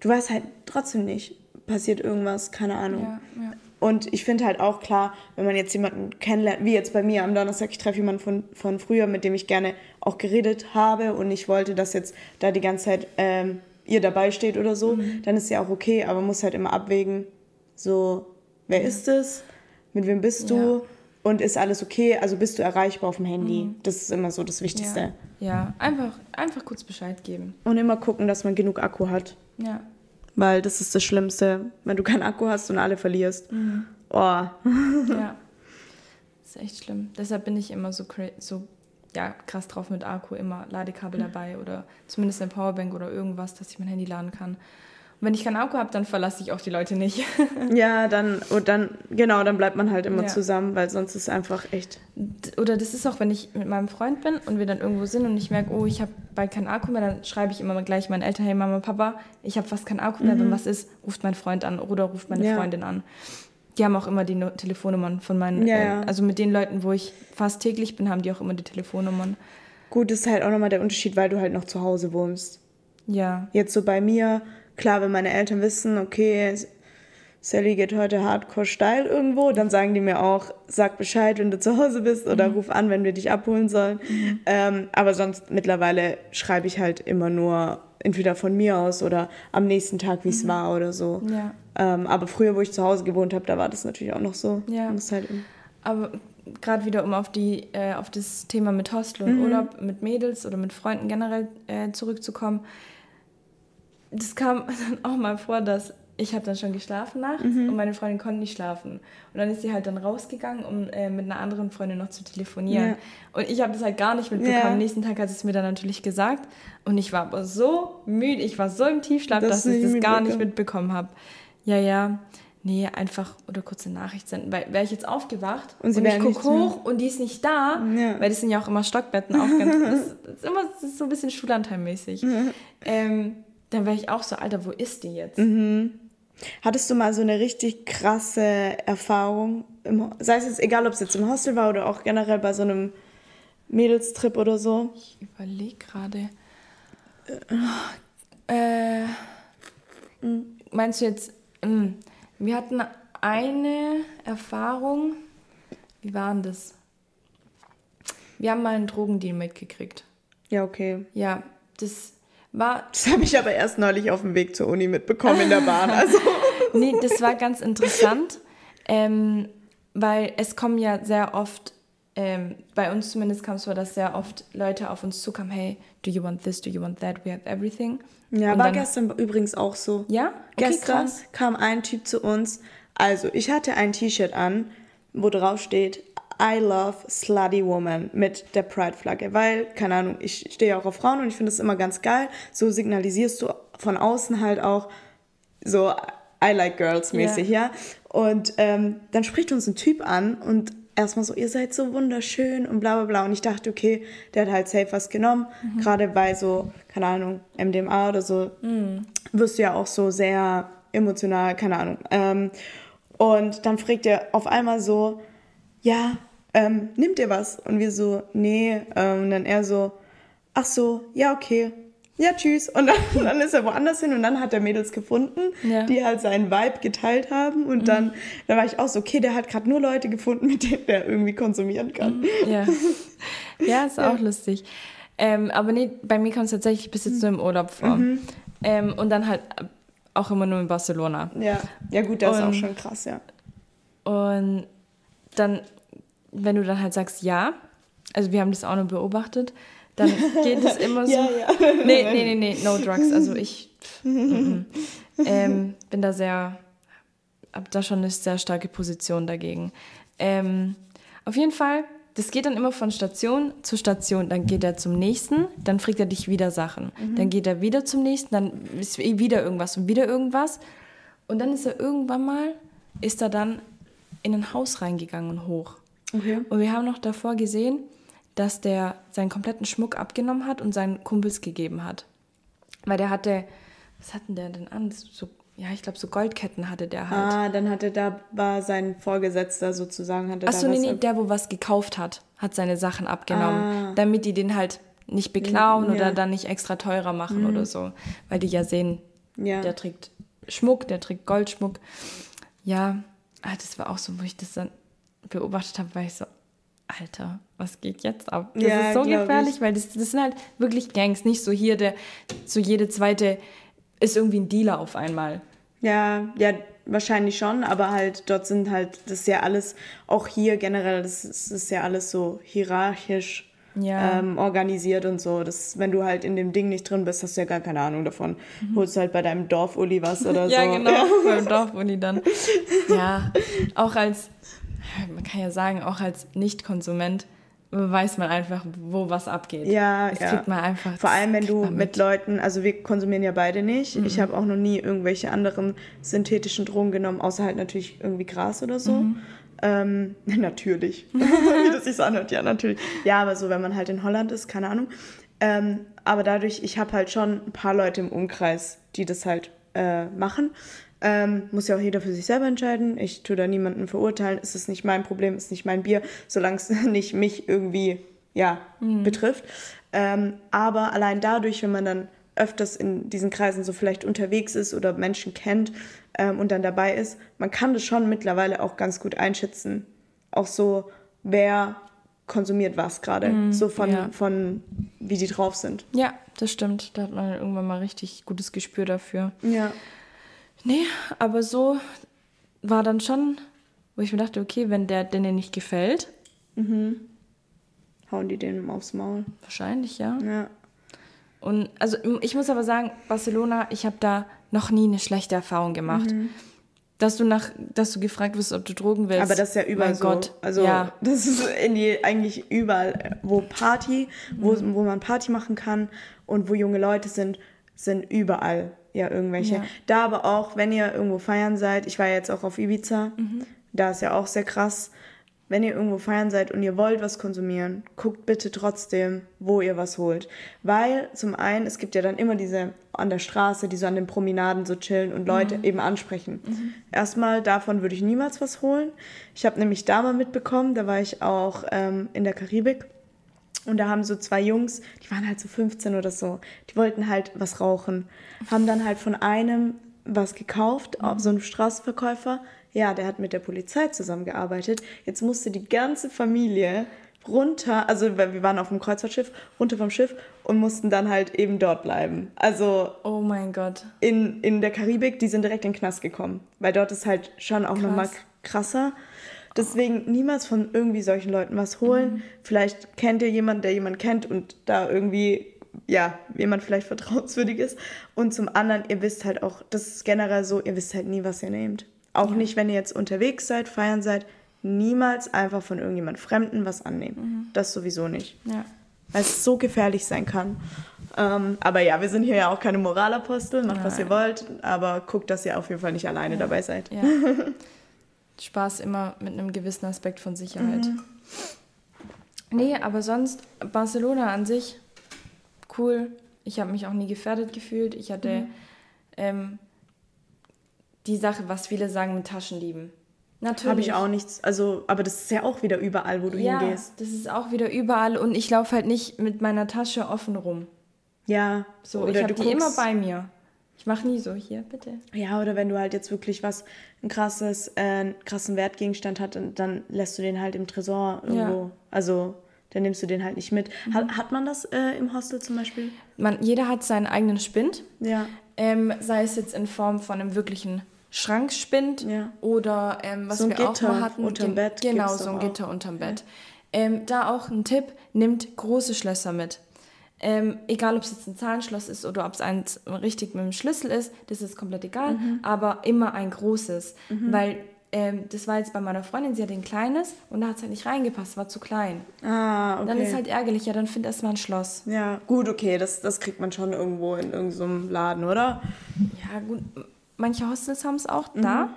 du weißt halt trotzdem nicht, passiert irgendwas, keine Ahnung. Ja, ja. Und ich finde halt auch klar, wenn man jetzt jemanden kennenlernt, wie jetzt bei mir am Donnerstag, ich treffe jemanden von, von früher, mit dem ich gerne auch geredet habe und ich wollte, dass jetzt da die ganze Zeit ähm, ihr dabei steht oder so, mhm. dann ist ja auch okay, aber man muss halt immer abwägen, so, wer ja. ist es, mit wem bist du und ist alles okay, also bist du erreichbar auf dem Handy. Mhm. Das ist immer so das Wichtigste. Ja, einfach, einfach kurz Bescheid geben. Und immer gucken, dass man genug Akku hat. Ja. Weil das ist das Schlimmste, wenn du keinen Akku hast und alle verlierst. Mhm. Oh. ja. Das ist echt schlimm. Deshalb bin ich immer so, so ja, krass drauf mit Akku, immer Ladekabel mhm. dabei oder zumindest eine Powerbank oder irgendwas, dass ich mein Handy laden kann. Wenn ich keinen Akku habe, dann verlasse ich auch die Leute nicht. ja, dann, und dann, genau, dann bleibt man halt immer ja. zusammen, weil sonst ist es einfach echt. Oder das ist auch, wenn ich mit meinem Freund bin und wir dann irgendwo sind und ich merke, oh, ich habe bald keinen Akku mehr, dann schreibe ich immer gleich meinen Eltern, hey Mama, Papa, ich habe fast keinen Akku mehr, mhm. wenn was ist, ruft mein Freund an oder ruft meine ja. Freundin an. Die haben auch immer die no Telefonnummern von meinen, ja. Äh, also mit den Leuten, wo ich fast täglich bin, haben die auch immer die Telefonnummern. Gut, das ist halt auch nochmal der Unterschied, weil du halt noch zu Hause wohnst. Ja. Jetzt so bei mir, Klar, wenn meine Eltern wissen, okay, Sally geht heute hardcore steil irgendwo, dann sagen die mir auch, sag Bescheid, wenn du zu Hause bist oder mhm. ruf an, wenn wir dich abholen sollen. Mhm. Ähm, aber sonst mittlerweile schreibe ich halt immer nur entweder von mir aus oder am nächsten Tag, wie es mhm. war oder so. Ja. Ähm, aber früher, wo ich zu Hause gewohnt habe, da war das natürlich auch noch so. Ja. Halt aber gerade wieder, um auf, die, äh, auf das Thema mit Hostel und mhm. Urlaub mit Mädels oder mit Freunden generell äh, zurückzukommen das kam dann auch mal vor, dass ich habe dann schon geschlafen nachts mhm. und meine Freundin konnte nicht schlafen. Und dann ist sie halt dann rausgegangen, um äh, mit einer anderen Freundin noch zu telefonieren. Ja. Und ich habe das halt gar nicht mitbekommen. Ja. Am nächsten Tag hat sie es mir dann natürlich gesagt. Und ich war aber so müde, ich war so im Tiefschlaf, das dass ich das gar nicht mitbekommen habe. Ja, ja. Nee, einfach oder kurze Nachricht senden. Weil wäre ich jetzt aufgewacht und, und ich gucke hoch und die ist nicht da, ja. weil das sind ja auch immer Stockbetten auch ganz. das, ist immer das ist so ein bisschen Schullandheimmäßig. Ja. Ähm, dann wäre ich auch so, Alter, wo ist die jetzt? Mhm. Hattest du mal so eine richtig krasse Erfahrung, im, sei es jetzt egal, ob es jetzt im Hostel war oder auch generell bei so einem Mädelstrip oder so? Ich überlege gerade. Äh, meinst du jetzt, mh, hm, wir hatten eine Erfahrung, wie war denn das? Wir haben mal einen Drogendeal mitgekriegt. Ja, okay. Ja, das war. Das habe ich aber erst neulich auf dem Weg zur Uni mitbekommen in der Bahn. Also. nee, das war ganz interessant, ähm, weil es kommen ja sehr oft, ähm, bei uns zumindest kam es vor, dass sehr oft Leute auf uns zukamen, hey, do you want this, do you want that, we have everything. Ja, Und war dann, gestern übrigens auch so. Ja? Okay, gestern krass. kam ein Typ zu uns, also ich hatte ein T-Shirt an, wo drauf steht, I love slutty woman mit der Pride-Flagge, weil, keine Ahnung, ich stehe auch auf Frauen und ich finde das immer ganz geil. So signalisierst du von außen halt auch so I like girls mäßig, yeah. ja. Und ähm, dann spricht uns ein Typ an und erstmal so, ihr seid so wunderschön und bla bla bla. Und ich dachte, okay, der hat halt safe was genommen. Mhm. Gerade bei so, keine Ahnung, MDMA oder so, mhm. wirst du ja auch so sehr emotional, keine Ahnung. Ähm, und dann fragt er auf einmal so, ja, ähm, nimmt ihr was? Und wir so, nee. Ähm, und dann er so, ach so, ja, okay. Ja, tschüss. Und dann, dann ist er woanders hin und dann hat er Mädels gefunden, ja. die halt seinen Vibe geteilt haben. Und mhm. dann, da war ich auch so, okay, der hat gerade nur Leute gefunden, mit denen der irgendwie konsumieren kann. Mhm. Ja, ja ist auch ja. lustig. Ähm, aber nee, bei mir kommt es tatsächlich bis jetzt nur im Urlaub vor. Mhm. Ähm, und dann halt auch immer nur in Barcelona. Ja, ja gut, das und, ist auch schon krass, ja. Und dann wenn du dann halt sagst ja, also wir haben das auch noch beobachtet, dann geht es immer so. ja, ja. Nee, nee, nee, nee, no drugs. Also ich ähm, bin da sehr, hab da schon eine sehr starke Position dagegen. Ähm, auf jeden Fall, das geht dann immer von Station zu Station. Dann geht er zum nächsten, dann fragt er dich wieder Sachen. Mhm. Dann geht er wieder zum nächsten, dann ist wieder irgendwas und wieder irgendwas. Und dann ist er irgendwann mal, ist er dann in ein Haus reingegangen und hoch. Okay. Und wir haben noch davor gesehen, dass der seinen kompletten Schmuck abgenommen hat und seinen Kumpels gegeben hat. Weil der hatte, was hatten der denn an? So, ja, ich glaube, so Goldketten hatte der halt. Ah, dann hatte da, war sein Vorgesetzter sozusagen. Hatte Achso, nee, nee, der, wo was gekauft hat, hat seine Sachen abgenommen, ah. damit die den halt nicht beklauen ja. oder dann nicht extra teurer machen mhm. oder so. Weil die ja sehen, ja. der trägt Schmuck, der trägt Goldschmuck. Ja, ah, das war auch so, wo ich das dann beobachtet habe, war ich so, Alter, was geht jetzt ab? Das ja, ist so gefährlich, ich. weil das, das sind halt wirklich Gangs, nicht so hier, der so jede zweite ist irgendwie ein Dealer auf einmal. Ja, ja, wahrscheinlich schon, aber halt dort sind halt, das ist ja alles, auch hier generell, das ist, das ist ja alles so hierarchisch ja. ähm, organisiert und so. Das, wenn du halt in dem Ding nicht drin bist, hast du ja gar keine Ahnung davon. Mhm. Holst halt bei deinem Dorfuli was oder ja, so. Genau, ja, genau, beim Dorfuli dann. Ja, auch als, man kann ja sagen, auch als Nicht-Konsument weiß man einfach, wo was abgeht. Ja, das ja. kriegt man einfach. Vor allem, wenn du mit. mit Leuten, also wir konsumieren ja beide nicht. Mhm. Ich habe auch noch nie irgendwelche anderen synthetischen Drogen genommen, außer halt natürlich irgendwie Gras oder so. Mhm. Ähm, natürlich. Wie das sich so anhört, ja, natürlich. Ja, aber so, wenn man halt in Holland ist, keine Ahnung. Ähm, aber dadurch, ich habe halt schon ein paar Leute im Umkreis, die das halt äh, machen. Ähm, muss ja auch jeder für sich selber entscheiden. Ich tue da niemanden verurteilen. Es ist nicht mein Problem, es ist nicht mein Bier, solange es nicht mich irgendwie ja, mhm. betrifft. Ähm, aber allein dadurch, wenn man dann öfters in diesen Kreisen so vielleicht unterwegs ist oder Menschen kennt ähm, und dann dabei ist, man kann das schon mittlerweile auch ganz gut einschätzen. Auch so, wer konsumiert was gerade. Mhm, so von, ja. von, wie die drauf sind. Ja, das stimmt. Da hat man irgendwann mal richtig gutes Gespür dafür. Ja. Nee, aber so war dann schon, wo ich mir dachte, okay, wenn der denen nicht gefällt. Mhm. Hauen die den aufs Maul. Wahrscheinlich, ja. Ja. Und also ich muss aber sagen, Barcelona, ich habe da noch nie eine schlechte Erfahrung gemacht. Mhm. Dass du nach, dass du gefragt wirst, ob du Drogen willst. Aber das ist ja überall mein so. Gott. Also ja. das ist in die, eigentlich überall, wo Party, wo, mhm. wo man Party machen kann und wo junge Leute sind, sind überall ja irgendwelche. Ja. Da aber auch, wenn ihr irgendwo feiern seid, ich war jetzt auch auf Ibiza, mhm. da ist ja auch sehr krass. Wenn ihr irgendwo feiern seid und ihr wollt was konsumieren, guckt bitte trotzdem, wo ihr was holt. Weil zum einen, es gibt ja dann immer diese an der Straße, die so an den Promenaden so chillen und Leute mhm. eben ansprechen. Mhm. Erstmal, davon würde ich niemals was holen. Ich habe nämlich da mal mitbekommen, da war ich auch ähm, in der Karibik und da haben so zwei Jungs, die waren halt so 15 oder so, die wollten halt was rauchen. Haben dann halt von einem was gekauft, mhm. so einem Straßenverkäufer. Ja, der hat mit der Polizei zusammengearbeitet. Jetzt musste die ganze Familie runter, also wir waren auf dem Kreuzfahrtschiff, runter vom Schiff und mussten dann halt eben dort bleiben. Also. Oh mein Gott. In, in der Karibik, die sind direkt in den Knast gekommen. Weil dort ist halt schon auch nochmal krasser. Deswegen niemals von irgendwie solchen Leuten was holen. Mhm. Vielleicht kennt ihr jemanden, der jemanden kennt und da irgendwie, ja, jemand vielleicht vertrauenswürdig ist. Und zum anderen, ihr wisst halt auch, das ist generell so, ihr wisst halt nie, was ihr nehmt. Auch ja. nicht, wenn ihr jetzt unterwegs seid, feiern seid, niemals einfach von irgendjemand Fremden was annehmen. Mhm. Das sowieso nicht. Ja. Weil es so gefährlich sein kann. Ähm, aber ja, wir sind hier ja auch keine Moralapostel, macht Nein. was ihr wollt, aber guckt, dass ihr auf jeden Fall nicht alleine ja. dabei seid. Ja. Spaß immer mit einem gewissen Aspekt von Sicherheit. Mhm. Nee, aber sonst Barcelona an sich cool. Ich habe mich auch nie gefährdet gefühlt. Ich hatte mhm. ähm, die Sache, was viele sagen mit Taschendieben. Natürlich. Habe ich auch nichts. Also, aber das ist ja auch wieder überall, wo du ja, hingehst. Das ist auch wieder überall und ich laufe halt nicht mit meiner Tasche offen rum. Ja. So, oder ich habe die immer bei mir. Ich mache nie so, hier, bitte. Ja, oder wenn du halt jetzt wirklich was, ein krasses, äh, einen krassen Wertgegenstand hat, dann lässt du den halt im Tresor irgendwo. Ja. Also dann nimmst du den halt nicht mit. Mhm. Hat, hat man das äh, im Hostel zum Beispiel? Man, jeder hat seinen eigenen Spind. Ja. Ähm, sei es jetzt in Form von einem wirklichen Schrankspind ja. oder ähm, was so wir Gitter auch mal hatten. Unterm Bett. Genau, so ein Gitter unterm Bett. Ähm, da auch ein Tipp, nimmt große Schlösser mit. Ähm, egal, ob es jetzt ein Zahlenschloss ist oder ob es eins richtig mit dem Schlüssel ist, das ist komplett egal, Mhm. aber immer ein großes. Weil ähm, das war jetzt bei meiner Freundin, sie hat ein kleines und da hat es halt nicht reingepasst, war zu klein. Ah, okay. Dann ist halt ärgerlich, ja, dann find erst mal ein Schloss. ja, gut, okay, das, das kriegt man schon irgendwo in irgendeinem Laden, oder? Ja, gut, manche Hostels haben es auch da,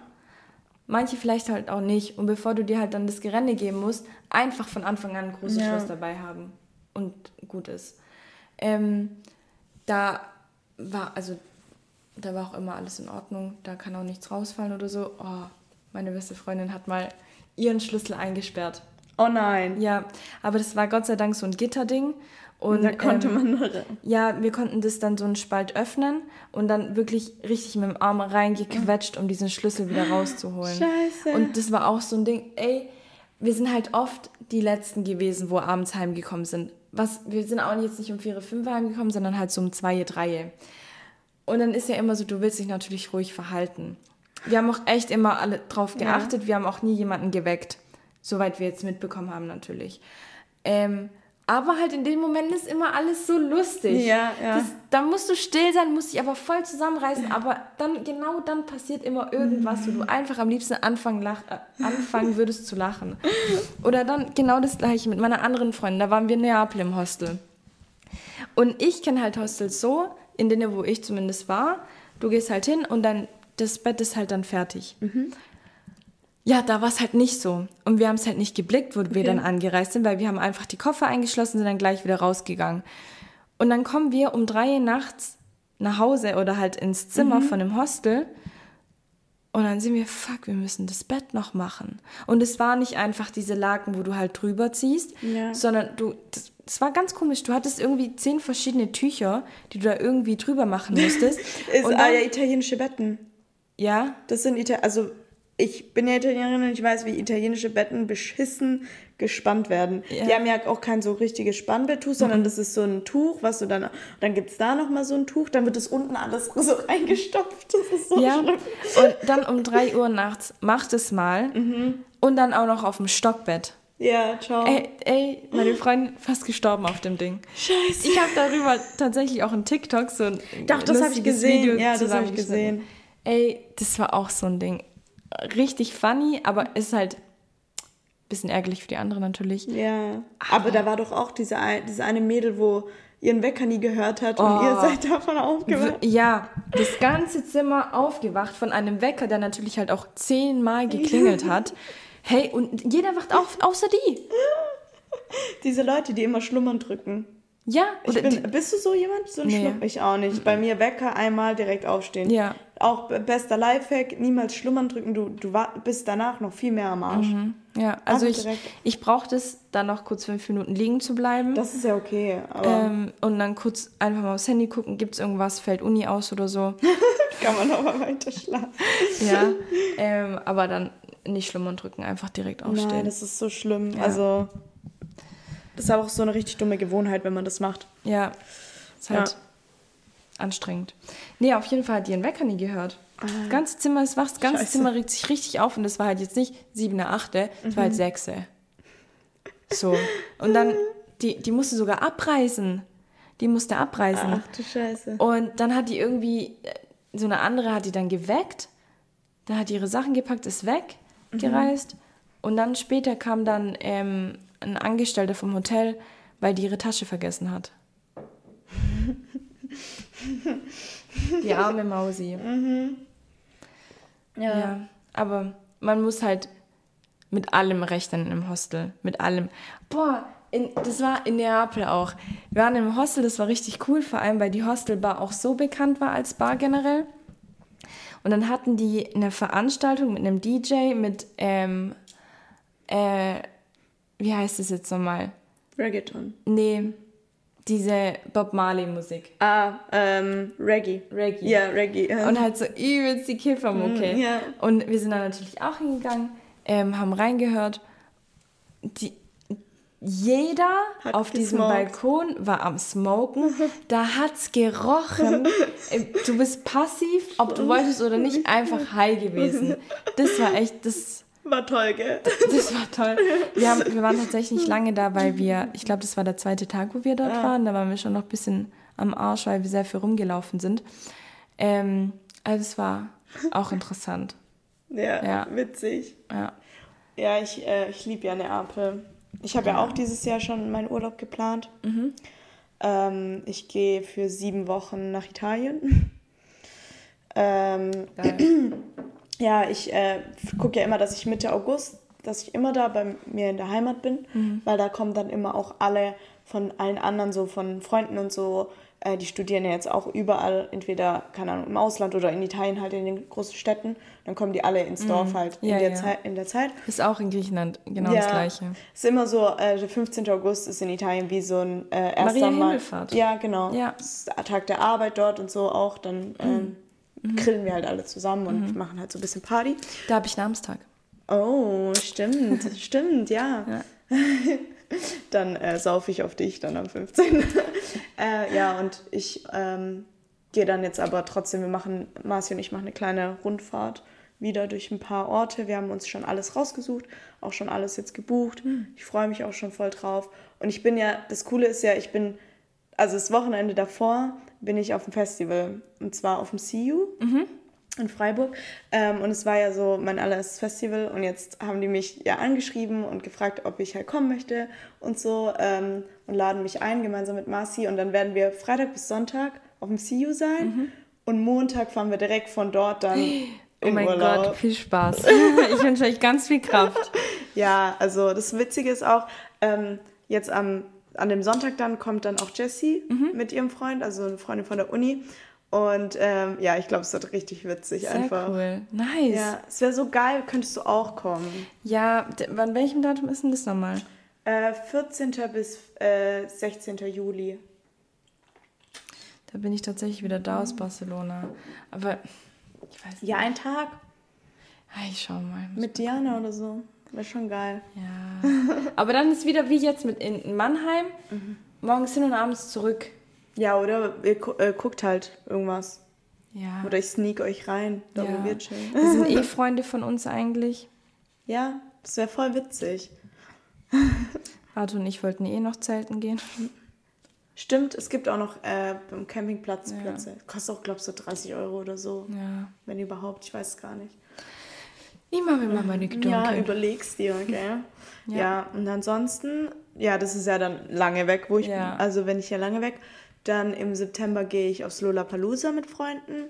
manche vielleicht halt auch nicht. Und bevor du dir halt dann das Gerände geben musst, einfach von Anfang an ein großes Ja. Schloss dabei haben und gut ist. Ähm, da war, also, da war auch immer alles in Ordnung, da kann auch nichts rausfallen oder so. Oh, meine beste Freundin hat mal ihren Schlüssel eingesperrt. Oh nein. Ja, aber das war Gott sei Dank so ein Gitterding. Und, da konnte ähm, man noch. ja, wir konnten das dann so einen Spalt öffnen und dann wirklich richtig mit dem Arm reingequetscht, um diesen Schlüssel wieder rauszuholen. Scheiße. Und das war auch so ein Ding, ey, wir sind halt oft die Letzten gewesen, wo abends heimgekommen sind. Was, wir sind auch jetzt nicht um 4, 5 heimgekommen, sondern halt so um 2, 3. Und dann ist ja immer so, du willst dich natürlich ruhig verhalten. Wir haben auch echt immer alle drauf geachtet, wir haben auch nie jemanden geweckt. Soweit wir jetzt mitbekommen haben, natürlich. Ähm, aber halt in dem Moment ist immer alles so lustig. Ja, ja. Das, da musst du still sein, musst dich aber voll zusammenreißen, aber dann, genau dann passiert immer irgendwas, wo du einfach am liebsten anfangen, lach, äh, anfangen würdest zu lachen. Oder dann genau das gleiche mit meiner anderen Freundin, da waren wir in Neapel im Hostel. Und ich kenne halt Hostels so, in denen, wo ich zumindest war, du gehst halt hin und dann, das Bett ist halt dann fertig. Ja, da war es halt nicht so. Und wir haben es halt nicht geblickt, wo wir dann angereist sind, weil wir haben einfach die Koffer eingeschlossen und sind dann gleich wieder rausgegangen. Und dann kommen wir um drei Uhr nachts nach Hause oder halt ins Zimmer von dem Hostel. Und dann sind wir, fuck, wir müssen das Bett noch machen. Und es war nicht einfach diese Laken, wo du halt drüber ziehst, Ja. sondern du, das, das war ganz komisch. Du hattest irgendwie zehn verschiedene Tücher, die du da irgendwie drüber machen musstest. Ist und ah, dann, ja italienische Betten. ja, Das sind Italiener, also ich bin ja Italienerin und ich weiß, wie italienische Betten beschissen gespannt werden. Ja. Die haben ja auch kein so richtiges Spannbetttuch, sondern das ist so ein Tuch, was du dann, dann gibt es da nochmal so ein Tuch, dann wird es unten alles so reingestopft. Das ist so Ja, schlimm. und dann um 3 Uhr nachts macht es mal und dann auch noch auf dem Stockbett. Ja, ciao. Ey, ey, meine Freundin fast gestorben auf dem Ding. Scheiße. Ich habe darüber tatsächlich auch ein TikTok so ein Doch, das habe ich gesehen. Video ja, das habe ich gesehen. Ey, das war auch so ein Ding. Richtig funny, aber ist halt ein bisschen ärgerlich für die anderen natürlich. Ja. Aber da war doch auch diese, diese eine Mädel, wo ihren Wecker nie gehört hat und ihr Oh. seid davon aufgewacht. Ja, das ganze Zimmer aufgewacht von einem Wecker, der natürlich halt auch zehnmal geklingelt hat. Hey, und jeder wacht auf, außer die. Diese Leute, die immer schlummern drücken. Ja, Ich oder bin, bist du so jemand? So ein Nee. Schlumm? Ich auch nicht. Bei mir Wecker einmal direkt aufstehen. Ja. Auch be- bester Lifehack, niemals schlummern drücken. Du, du bist danach noch viel mehr am Arsch. Ja, also Einfach ich, ich brauche das, dann noch kurz fünf Minuten liegen zu bleiben. Das ist ja okay, ähm, und dann kurz einfach mal aufs Handy gucken, gibt es irgendwas, fällt Uni aus oder so. kann man aber weiter schlafen. ja, ähm, aber dann nicht schlummern drücken, einfach direkt aufstehen. Nein, das ist so schlimm. Ja. Also, das ist aber auch so eine richtig dumme Gewohnheit, wenn man das macht. ja, ist halt Ja. anstrengend. Nee, auf jeden Fall hat die ihren Wecker nie gehört. Das ganze Zimmer ist wach, das ganze Ah. Scheiße. Zimmer regt sich richtig auf und es war halt jetzt nicht siebene, achte, es war halt sechste. So. Und dann, die, die musste sogar abreisen. Die musste abreisen. Ach du Scheiße. Und dann hat die irgendwie, äh, so eine andere hat die dann geweckt. Dann hat die ihre Sachen gepackt, ist weggereist. Und dann später kam dann ähm, ein Angestellter vom Hotel, weil die ihre Tasche vergessen hat. die arme Mausi. Ja. aber man muss halt mit allem rechnen im Hostel. Mit allem. Boah, in, das war in Neapel auch. Wir waren im Hostel, das war richtig cool, vor allem weil die Hostelbar auch so bekannt war als Bar generell. Und dann hatten die eine Veranstaltung mit einem DJ, mit, ähm, äh, wie heißt es jetzt nochmal? Reggaeton. Nee, diese Bob Marley-Musik. Ah, ähm, Reggae. Reggae. Ja, Reggae. ja. Und halt so übelst die Kiffermucke. Mhm, ja. Und wir sind dann natürlich auch hingegangen, ähm, haben reingehört. Die, jeder Hat auf diesem. Balkon war am Smoken. Da hat's gerochen. Ähm, Du bist passiv, ob du wolltest oder nicht, einfach high gewesen. Das war echt, das, War toll, gell? Das war toll. Wir, haben, wir waren tatsächlich nicht lange da, weil wir, ich glaube, das war der zweite Tag, wo wir dort ja. waren. Da waren wir schon noch ein bisschen am Arsch, weil wir sehr viel rumgelaufen sind. Ähm, also es war auch interessant. ja, ja, witzig. Ja. Ja, ich, äh, ich liebe ja Neapel. Ich habe ja. ja. auch dieses Jahr schon meinen Urlaub geplant. Mhm. Ähm, ich gehe für sieben Wochen nach Italien. ähm, ja, ich äh, gucke ja immer, dass ich Mitte August, dass ich immer da bei mir in der Heimat bin, mhm. weil da kommen dann immer auch alle von allen anderen, so von Freunden und so, äh, die studieren ja jetzt auch überall, entweder, keine Ahnung, im Ausland oder in Italien halt in den großen Städten. Dann kommen die alle ins Dorf mhm. halt in, ja, der, ja. Zeit, in der Zeit. Ist auch in Griechenland genau ja, das Gleiche. Ist immer so, äh, der 15. August ist in Italien wie so ein äh, erster Maria Mal. Himmelfahrt. Ja, genau. Ja. Das ist der Tag der Arbeit dort und so auch. Dann ähm, mhm. Grillen wir halt alle zusammen und mhm. machen halt so ein bisschen Party. Da habe ich Namenstag. Oh, stimmt, stimmt, ja. ja. dann äh, saufe ich auf dich dann am 15. äh, ja, und ich ähm, gehe dann jetzt aber trotzdem, wir machen, Marci und ich machen eine kleine Rundfahrt wieder durch ein paar Orte. Wir haben uns schon alles rausgesucht, auch schon alles jetzt gebucht. Mhm. Ich freue mich auch schon voll drauf. Und ich bin ja, das Coole ist ja, ich bin, also das Wochenende davor bin ich auf dem Festival und zwar auf dem CU. Mhm in Freiburg. Ähm, und es war ja so mein allererstes Festival und jetzt haben die mich ja angeschrieben und gefragt, ob ich halt kommen möchte und so ähm, und laden mich ein gemeinsam mit Marci und dann werden wir Freitag bis Sonntag auf dem CU sein mhm. und Montag fahren wir direkt von dort dann Oh mein Urlaub. Gott, viel Spaß. ich wünsche euch ganz viel Kraft. ja, also das Witzige ist auch, ähm, jetzt am, an dem Sonntag dann kommt dann auch Jessie mhm. mit ihrem Freund, also eine Freundin von der Uni. Und ähm, ja, ich glaube, es wird richtig witzig Sehr einfach. cool. Nice. Ja, es wäre so geil, könntest du auch kommen. Ja, wann welchem Datum ist denn das nochmal? Äh, 14. bis äh, 16. Juli. Da bin ich tatsächlich wieder da aus Barcelona. Aber ich weiß nicht. Ja, ein Tag. Ja, ich schau mal. Mit Diana oder so. Wäre schon geil. Ja. Aber dann ist wieder wie jetzt mit in Mannheim. Mhm. Morgens hin und abends zurück. Ja, oder ihr äh, guckt halt irgendwas. Ja. Oder ich sneak euch rein, da ja. wo wir chillen. Wir sind eh Freunde von uns eigentlich. Ja, das wäre voll witzig. Arthur und ich wollten eh noch zelten gehen. Stimmt, es gibt auch noch äh, beim Campingplatz ja. Plätze. Kostet auch, glaubst du, 30 Euro oder so. Ja. Wenn überhaupt, ich weiß es gar nicht. Ich mache mir mal meine Gedanken. Ja, überlegst dir, okay? ja. ja, und ansonsten, ja, das ist ja dann lange weg, wo ich ja. bin. Also wenn ich ja lange weg, dann im September gehe ich aufs Lollapalooza mit Freunden.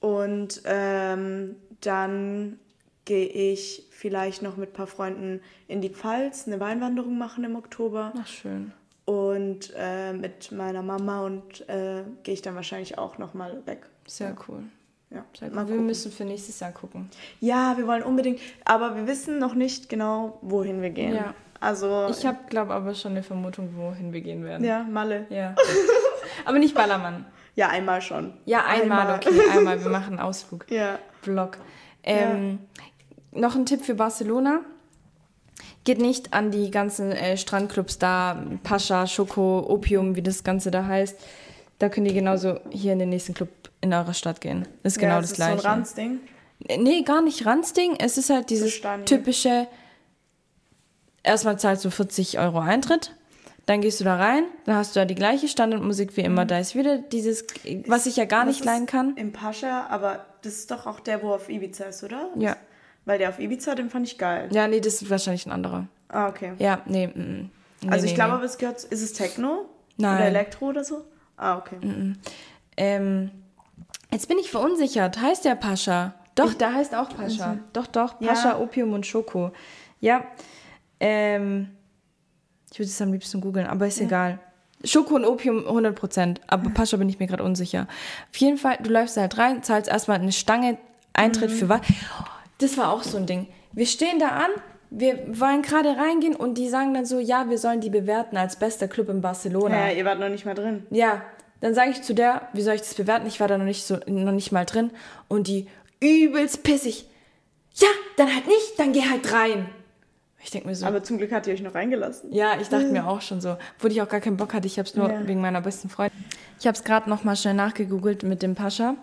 Und ähm, dann gehe ich vielleicht noch mit ein paar Freunden in die Pfalz, eine Weinwanderung machen im Oktober. Ach, schön. Und äh, mit meiner Mama und äh, gehe ich dann wahrscheinlich auch nochmal weg. Sehr cool. Ja, cool. Wir müssen für nächstes Jahr gucken. Ja, wir wollen unbedingt, aber wir wissen noch nicht genau, wohin wir gehen. Ja. Also. Ich habe, glaube aber schon eine Vermutung, wohin wir gehen werden. Ja, Malle. Ja. aber nicht Ballermann. Ja, einmal schon. Ja, einmal, einmal. okay, einmal. Wir machen einen Ausflug. Ja. Vlog. Ähm, ja. Noch ein Tipp für Barcelona. Geht nicht an die ganzen äh, Strandclubs da, Pascha, Schoko, Opium, wie das Ganze da heißt. Da könnt ihr genauso hier in den nächsten Club in eurer Stadt gehen. Das ist ja, genau das, das Gleiche. Ist so ein Ranzding? Nee, gar nicht Ranzding. Es ist halt dieses typische erstmal zahlst du 40 Euro Eintritt, dann gehst du da rein, dann hast du da die gleiche Standardmusik wie immer. Mhm. Da ist wieder dieses, was ich ja gar nicht leihen kann. Im Pascha, aber das ist doch auch der, wo auf Ibiza ist, oder? Ja. Weil der auf Ibiza, den fand ich geil. Ja, nee, das ist wahrscheinlich ein anderer. Ah, okay. Ja, nee. Mm, nee also ich nee, glaube, nee. es gehört, ist es Techno? Nein. Oder Elektro oder so? Ah, okay. Mm, ähm, jetzt bin ich verunsichert. Heißt der Pascha? Doch, der heißt auch Pascha. Mhm. Doch, doch. Pascha, ja. Opium und Schoko. Ja, ähm, ich würde es am liebsten googeln, aber ist ja. egal. Schoko und Opium 100%, aber Pascha bin ich mir gerade unsicher. Auf jeden Fall, du läufst halt rein, zahlst erstmal eine Stange Eintritt mhm. für was. Das war auch so ein Ding. Wir stehen da an, wir wollen gerade reingehen und die sagen dann so, ja, wir sollen die bewerten als bester Club in Barcelona. Ja, ihr wart noch nicht mal drin. Ja, dann sage ich zu der, wie soll ich das bewerten? Ich war da noch nicht so, noch nicht mal drin und die übelst pissig. Ja, dann halt nicht, dann geh halt rein. Ich denke mir so. Aber zum Glück hat ihr euch noch reingelassen. Ja, ich dachte mir auch schon so. Obwohl ich auch gar keinen Bock hatte, ich habe es nur ja. wegen meiner besten Freundin. Ich habe es gerade noch mal schnell nachgegoogelt mit dem Pascha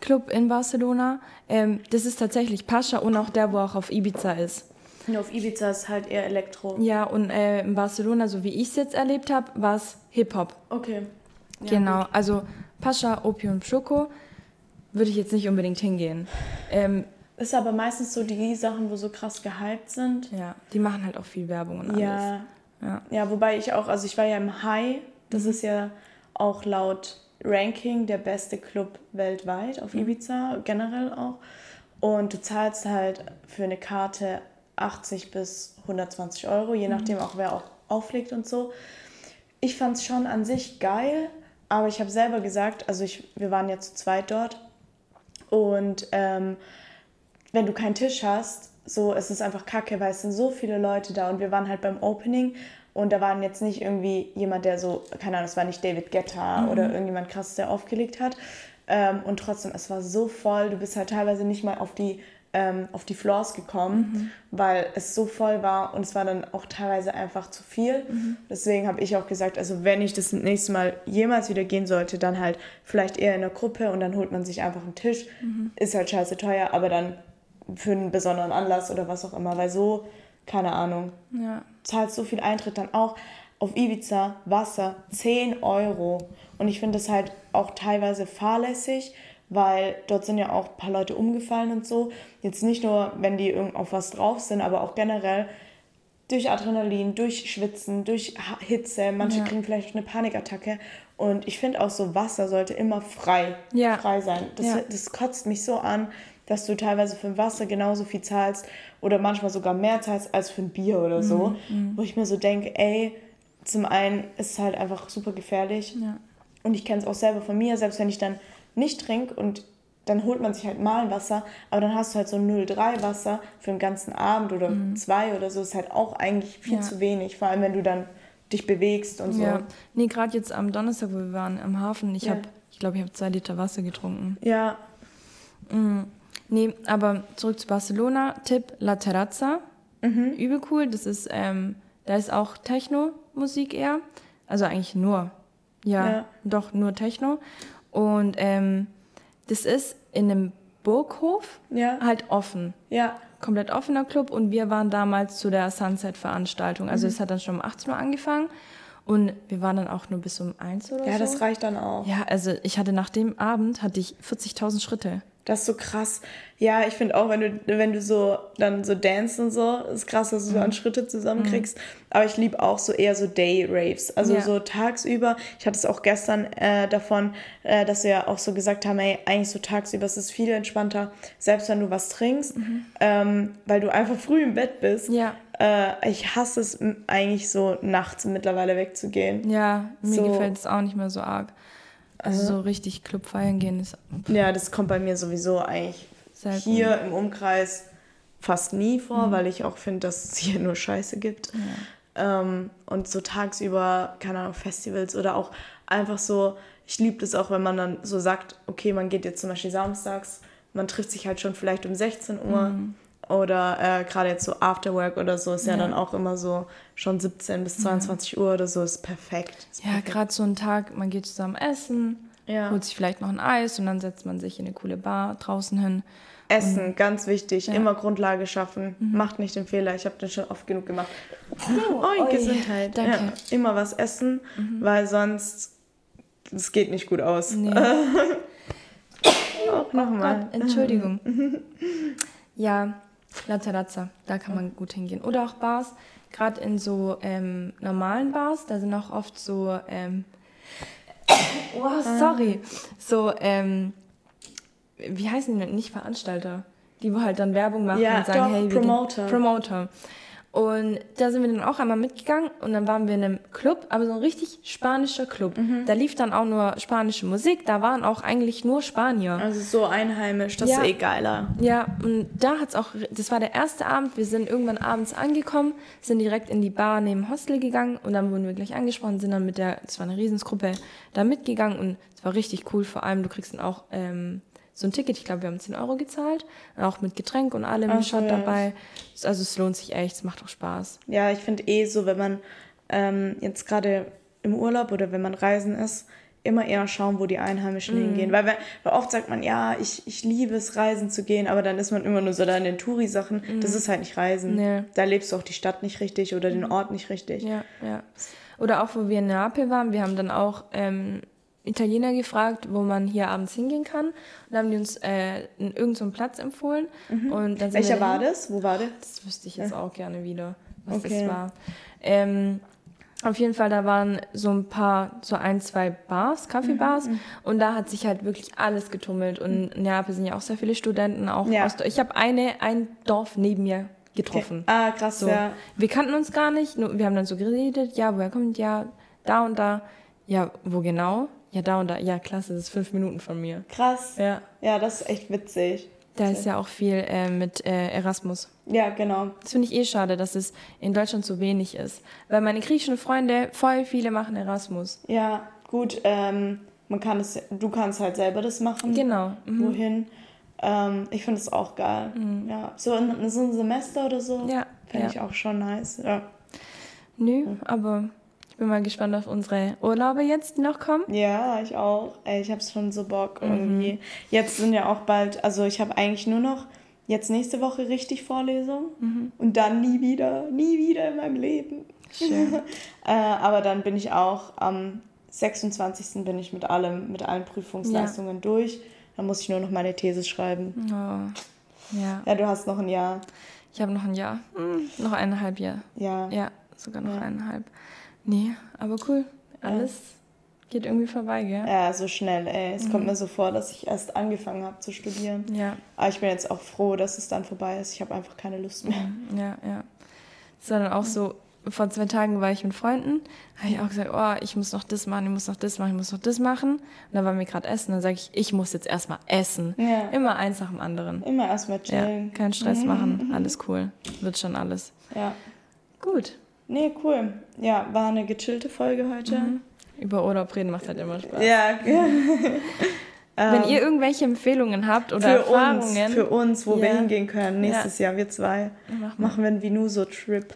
Club in Barcelona. Ähm, das ist tatsächlich Pascha und auch der, wo auch auf Ibiza ist. Nur auf Ibiza ist halt eher Elektro. Ja, und äh, in Barcelona, so wie ich es jetzt erlebt habe, war es Hip-Hop. Okay. Ja, genau, gut. also Pascha, Opium, Schoko würde ich jetzt nicht unbedingt hingehen. Ähm, ist aber meistens so die Sachen, wo so krass gehypt sind. Ja, die machen halt auch viel Werbung und alles. Ja, ja. ja wobei ich auch, also ich war ja im High, das mhm. ist ja auch laut Ranking der beste Club weltweit auf mhm. Ibiza, generell auch. Und du zahlst halt für eine Karte 80 bis 120 Euro, je mhm. nachdem auch wer auch auflegt und so. Ich fand es schon an sich geil, aber ich habe selber gesagt, also ich, wir waren ja zu zweit dort und ähm, wenn du keinen Tisch hast, so es ist einfach kacke, weil es sind so viele Leute da und wir waren halt beim Opening und da waren jetzt nicht irgendwie jemand, der so, keine Ahnung, es war nicht David Guetta mhm. oder irgendjemand krass, der aufgelegt hat. Ähm, und trotzdem, es war so voll, du bist halt teilweise nicht mal auf die ähm, auf die Floors gekommen, mhm. weil es so voll war und es war dann auch teilweise einfach zu viel. Mhm. Deswegen habe ich auch gesagt, also wenn ich das nächste Mal jemals wieder gehen sollte, dann halt vielleicht eher in der Gruppe und dann holt man sich einfach einen Tisch. Mhm. Ist halt scheiße teuer, aber dann für einen besonderen Anlass oder was auch immer, weil so, keine Ahnung, ja. zahlst so viel Eintritt dann auch auf Ibiza Wasser 10 Euro. Und ich finde das halt auch teilweise fahrlässig, weil dort sind ja auch ein paar Leute umgefallen und so. Jetzt nicht nur, wenn die auf was drauf sind, aber auch generell durch Adrenalin, durch Schwitzen, durch Hitze. Manche ja. kriegen vielleicht eine Panikattacke. Und ich finde auch so, Wasser sollte immer frei, ja. frei sein. Das, ja. das kotzt mich so an, dass du teilweise für Wasser genauso viel zahlst oder manchmal sogar mehr zahlst als für ein Bier oder so. Mhm. Wo ich mir so denke, ey, zum einen ist es halt einfach super gefährlich. Und ich kenne es auch selber von mir, selbst wenn ich dann nicht trinke und dann holt man sich halt mal ein Wasser, aber dann hast du halt so 0,3 Wasser für den ganzen Abend oder mhm. zwei oder so, ist halt auch eigentlich viel ja. zu wenig, vor allem wenn du dann dich bewegst und so. Ja, nee, gerade jetzt am Donnerstag, wo wir waren am Hafen, ich ja. habe, ich glaube, ich habe zwei Liter Wasser getrunken. Ja. Mhm. Nee, aber zurück zu Barcelona, Tipp La Terrazza, mhm. übel cool, das ist, ähm, da ist auch Techno-Musik eher, also eigentlich nur, ja, ja. doch nur Techno und ähm, das ist in einem Burghof ja. halt offen. Ja. Komplett offener Club und wir waren damals zu der Sunset-Veranstaltung. Also mhm. es hat dann schon um 18 Uhr angefangen und wir waren dann auch nur bis um 1 oder ja, so. Ja, das reicht dann auch. Ja, also ich hatte nach dem Abend hatte ich 40.000 Schritte. Das ist so krass. Ja, ich finde auch, wenn du, wenn du so dann so dance und so, ist krass, dass du so an mhm. Schritte zusammenkriegst. Mhm. Aber ich liebe auch so eher so Day-Raves. Also ja. so tagsüber. Ich hatte es auch gestern äh, davon, äh, dass wir ja auch so gesagt haben, ey, eigentlich so tagsüber ist es viel entspannter, selbst wenn du was trinkst, mhm. ähm, weil du einfach früh im Bett bist. Ja. Äh, ich hasse es eigentlich so nachts mittlerweile wegzugehen. Ja, mir so. gefällt es auch nicht mehr so arg. Also so richtig Club feiern gehen ist. Ja, das kommt bei mir sowieso eigentlich Selten. hier im Umkreis fast nie vor, mhm. weil ich auch finde, dass es hier nur Scheiße gibt. Ja. Ähm, und so tagsüber, keine Ahnung, Festivals oder auch einfach so, ich liebe das auch, wenn man dann so sagt, okay, man geht jetzt zum Beispiel samstags, man trifft sich halt schon vielleicht um 16 Uhr. Mhm. Oder äh, gerade jetzt so Afterwork oder so ist ja. ja. dann auch immer so schon 17 bis 22 ja. Uhr oder so, ist perfekt. Ist ja, gerade so ein Tag, man geht zusammen essen, ja. holt sich vielleicht noch ein Eis und dann setzt man sich in eine coole Bar draußen hin. Essen, und, ganz wichtig, immer Grundlage schaffen. Mhm. Macht nicht den Fehler, ich habe den schon oft genug gemacht. Oh, oh Gesundheit. Danke. immer was essen, mhm. weil sonst es geht nicht gut aus. Nee. auch nochmal. Oh Entschuldigung. ja, La Terrazza, da kann man gut hingehen. Oder auch Bars, gerade in so ähm, normalen Bars, da sind auch oft so, ähm, oh, sorry, so, ähm, wie heißen die denn? Nicht Veranstalter, die wo halt dann Werbung machen ja, und sagen, doch, hey, Promoter. Promoter. Und da sind wir dann auch einmal mitgegangen und dann waren wir in einem Club, aber so ein richtig spanischer Club. Mhm. Da lief dann auch nur spanische Musik, da waren auch eigentlich nur Spanier. Also so einheimisch, das ja. ist eh geiler. Ja, und da hat's auch, das war der erste Abend, wir sind irgendwann abends angekommen, sind direkt in die Bar neben Hostel gegangen und dann wurden wir gleich angesprochen, sind dann mit der, das war eine Riesensgruppe, da mitgegangen und es war richtig cool, vor allem du kriegst dann auch ähm, so ein Ticket. Ich glaube, wir haben 10 Euro gezahlt. Auch mit Getränk und allem Ach, Shot ja. dabei. Also es lohnt sich echt, es macht auch Spaß. Ja, ich finde eh so, wenn man ähm, jetzt gerade im Urlaub oder wenn man reisen ist, immer eher schauen, wo die Einheimischen Mhm. hingehen. Weil, weil oft sagt man, ja, ich, ich liebe es, reisen zu gehen, aber dann ist man immer nur so da in den Touri-Sachen. Das ist halt nicht Reisen. Mhm. Nee. Da lebst du auch die Stadt nicht richtig oder den Ort nicht richtig. Ja, ja. Oder auch, wo wir in Neapel waren, wir haben dann auch ähm, Italiener gefragt, wo man hier abends hingehen kann. Und dann haben die uns äh, in irgendeinen so Platz empfohlen. Und dann Mhm. Welcher war das? Wo war der? Das wüsste ich jetzt auch gerne wieder, was Okay. das war. Ähm, auf jeden Fall, da waren so ein paar, so ein, zwei Bars, Kaffeebars. Mhm, Und da hat sich halt wirklich alles getummelt. Und in Neapel sind ja auch sehr viele Studenten, auch Ja. aus. Ich habe eine, ein Dorf neben mir getroffen. Ah, krass, So. ja. Wir kannten uns gar nicht, nur, wir haben dann so geredet, ja, woher kommt, ja, da und da. Ja, wo genau? Ja, da und da. Ja, klasse, das ist fünf Minuten von mir. Krass. Ja. Ja, das ist echt witzig. Da ist ja auch viel äh, mit äh, Erasmus. Ja, genau. Das finde ich eh schade, dass es in Deutschland so wenig ist. Weil meine griechischen Freunde, voll viele machen Erasmus. Ja, gut, ähm, man kann es, du kannst halt selber das machen. Genau. Mhm. Wohin. Ähm, ich finde es auch geil. Ja, so ein, so ein Semester oder so. Ja, Fände ja. ich auch schon nice. Ja. Nö, aber ich bin mal gespannt auf unsere Urlaube jetzt, die noch kommen. Ja, ich auch. Ey, ich habe schon so Bock Mhm. irgendwie. Jetzt sind ja auch bald, also ich habe eigentlich nur noch jetzt nächste Woche richtig Vorlesung Mhm. und dann nie wieder, nie wieder in meinem Leben. Schön. Äh, aber dann bin ich auch am 26. bin ich mit allem, mit allen Prüfungsleistungen durch. Dann muss ich nur noch meine These schreiben. Oh. Ja, Ja, du hast noch ein Jahr. ich habe noch ein Jahr. Hm, noch eineinhalb Jahr. Ja. Ja, sogar noch Ja. eineinhalb. Nee, aber cool. Alles geht irgendwie vorbei, gell? Ja, so schnell, ey. Es Mhm. kommt mir so vor, dass ich erst angefangen habe zu studieren. Ja, Aber ich bin jetzt auch froh, dass es dann vorbei ist. Ich habe einfach keine Lust mehr. ja, ja. Es war dann auch so, vor zwei Tagen war ich mit Freunden, habe ich auch gesagt, oh, ich muss noch das machen, ich muss noch das machen, ich muss noch das machen. Und dann waren wir gerade essen, dann sage ich, ich muss jetzt erstmal essen. Ja. Immer eins nach dem anderen. Immer erstmal Ja, chillen. keinen Stress machen, alles cool. Wird schon alles. Ja. Gut. Nee, cool. Ja, war eine gechillte Folge heute. Über Urlaub reden macht halt immer Spaß. Ja, Wenn ihr irgendwelche Empfehlungen habt oder Ähm, für uns, Erfahrungen, für uns, wo wir Ja. hingehen können. Nächstes Jahr, wir zwei, Mach machen wir einen Vinuso-Trip.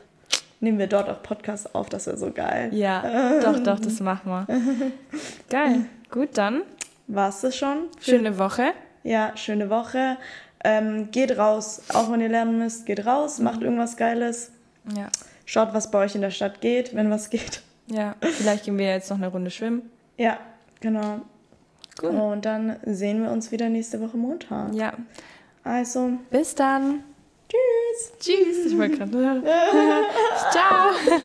Nehmen wir dort auch Podcast auf, das wäre so geil. ja, doch, doch, das machen wir. Geil. Gut, dann War's das schon? schöne Woche. Ja, schöne Woche. Ähm, geht raus, auch wenn ihr lernen müsst, geht raus, Mhm. macht irgendwas Geiles. Ja, Schaut, was bei euch in der Stadt geht, wenn was geht. ja. Vielleicht gehen wir jetzt noch eine Runde schwimmen. Ja, genau. Gut. Und dann sehen wir uns wieder nächste Woche Montag. Ja. Also, Bis dann. tschüss. Tschüss. Ich wollte gerade. Ciao.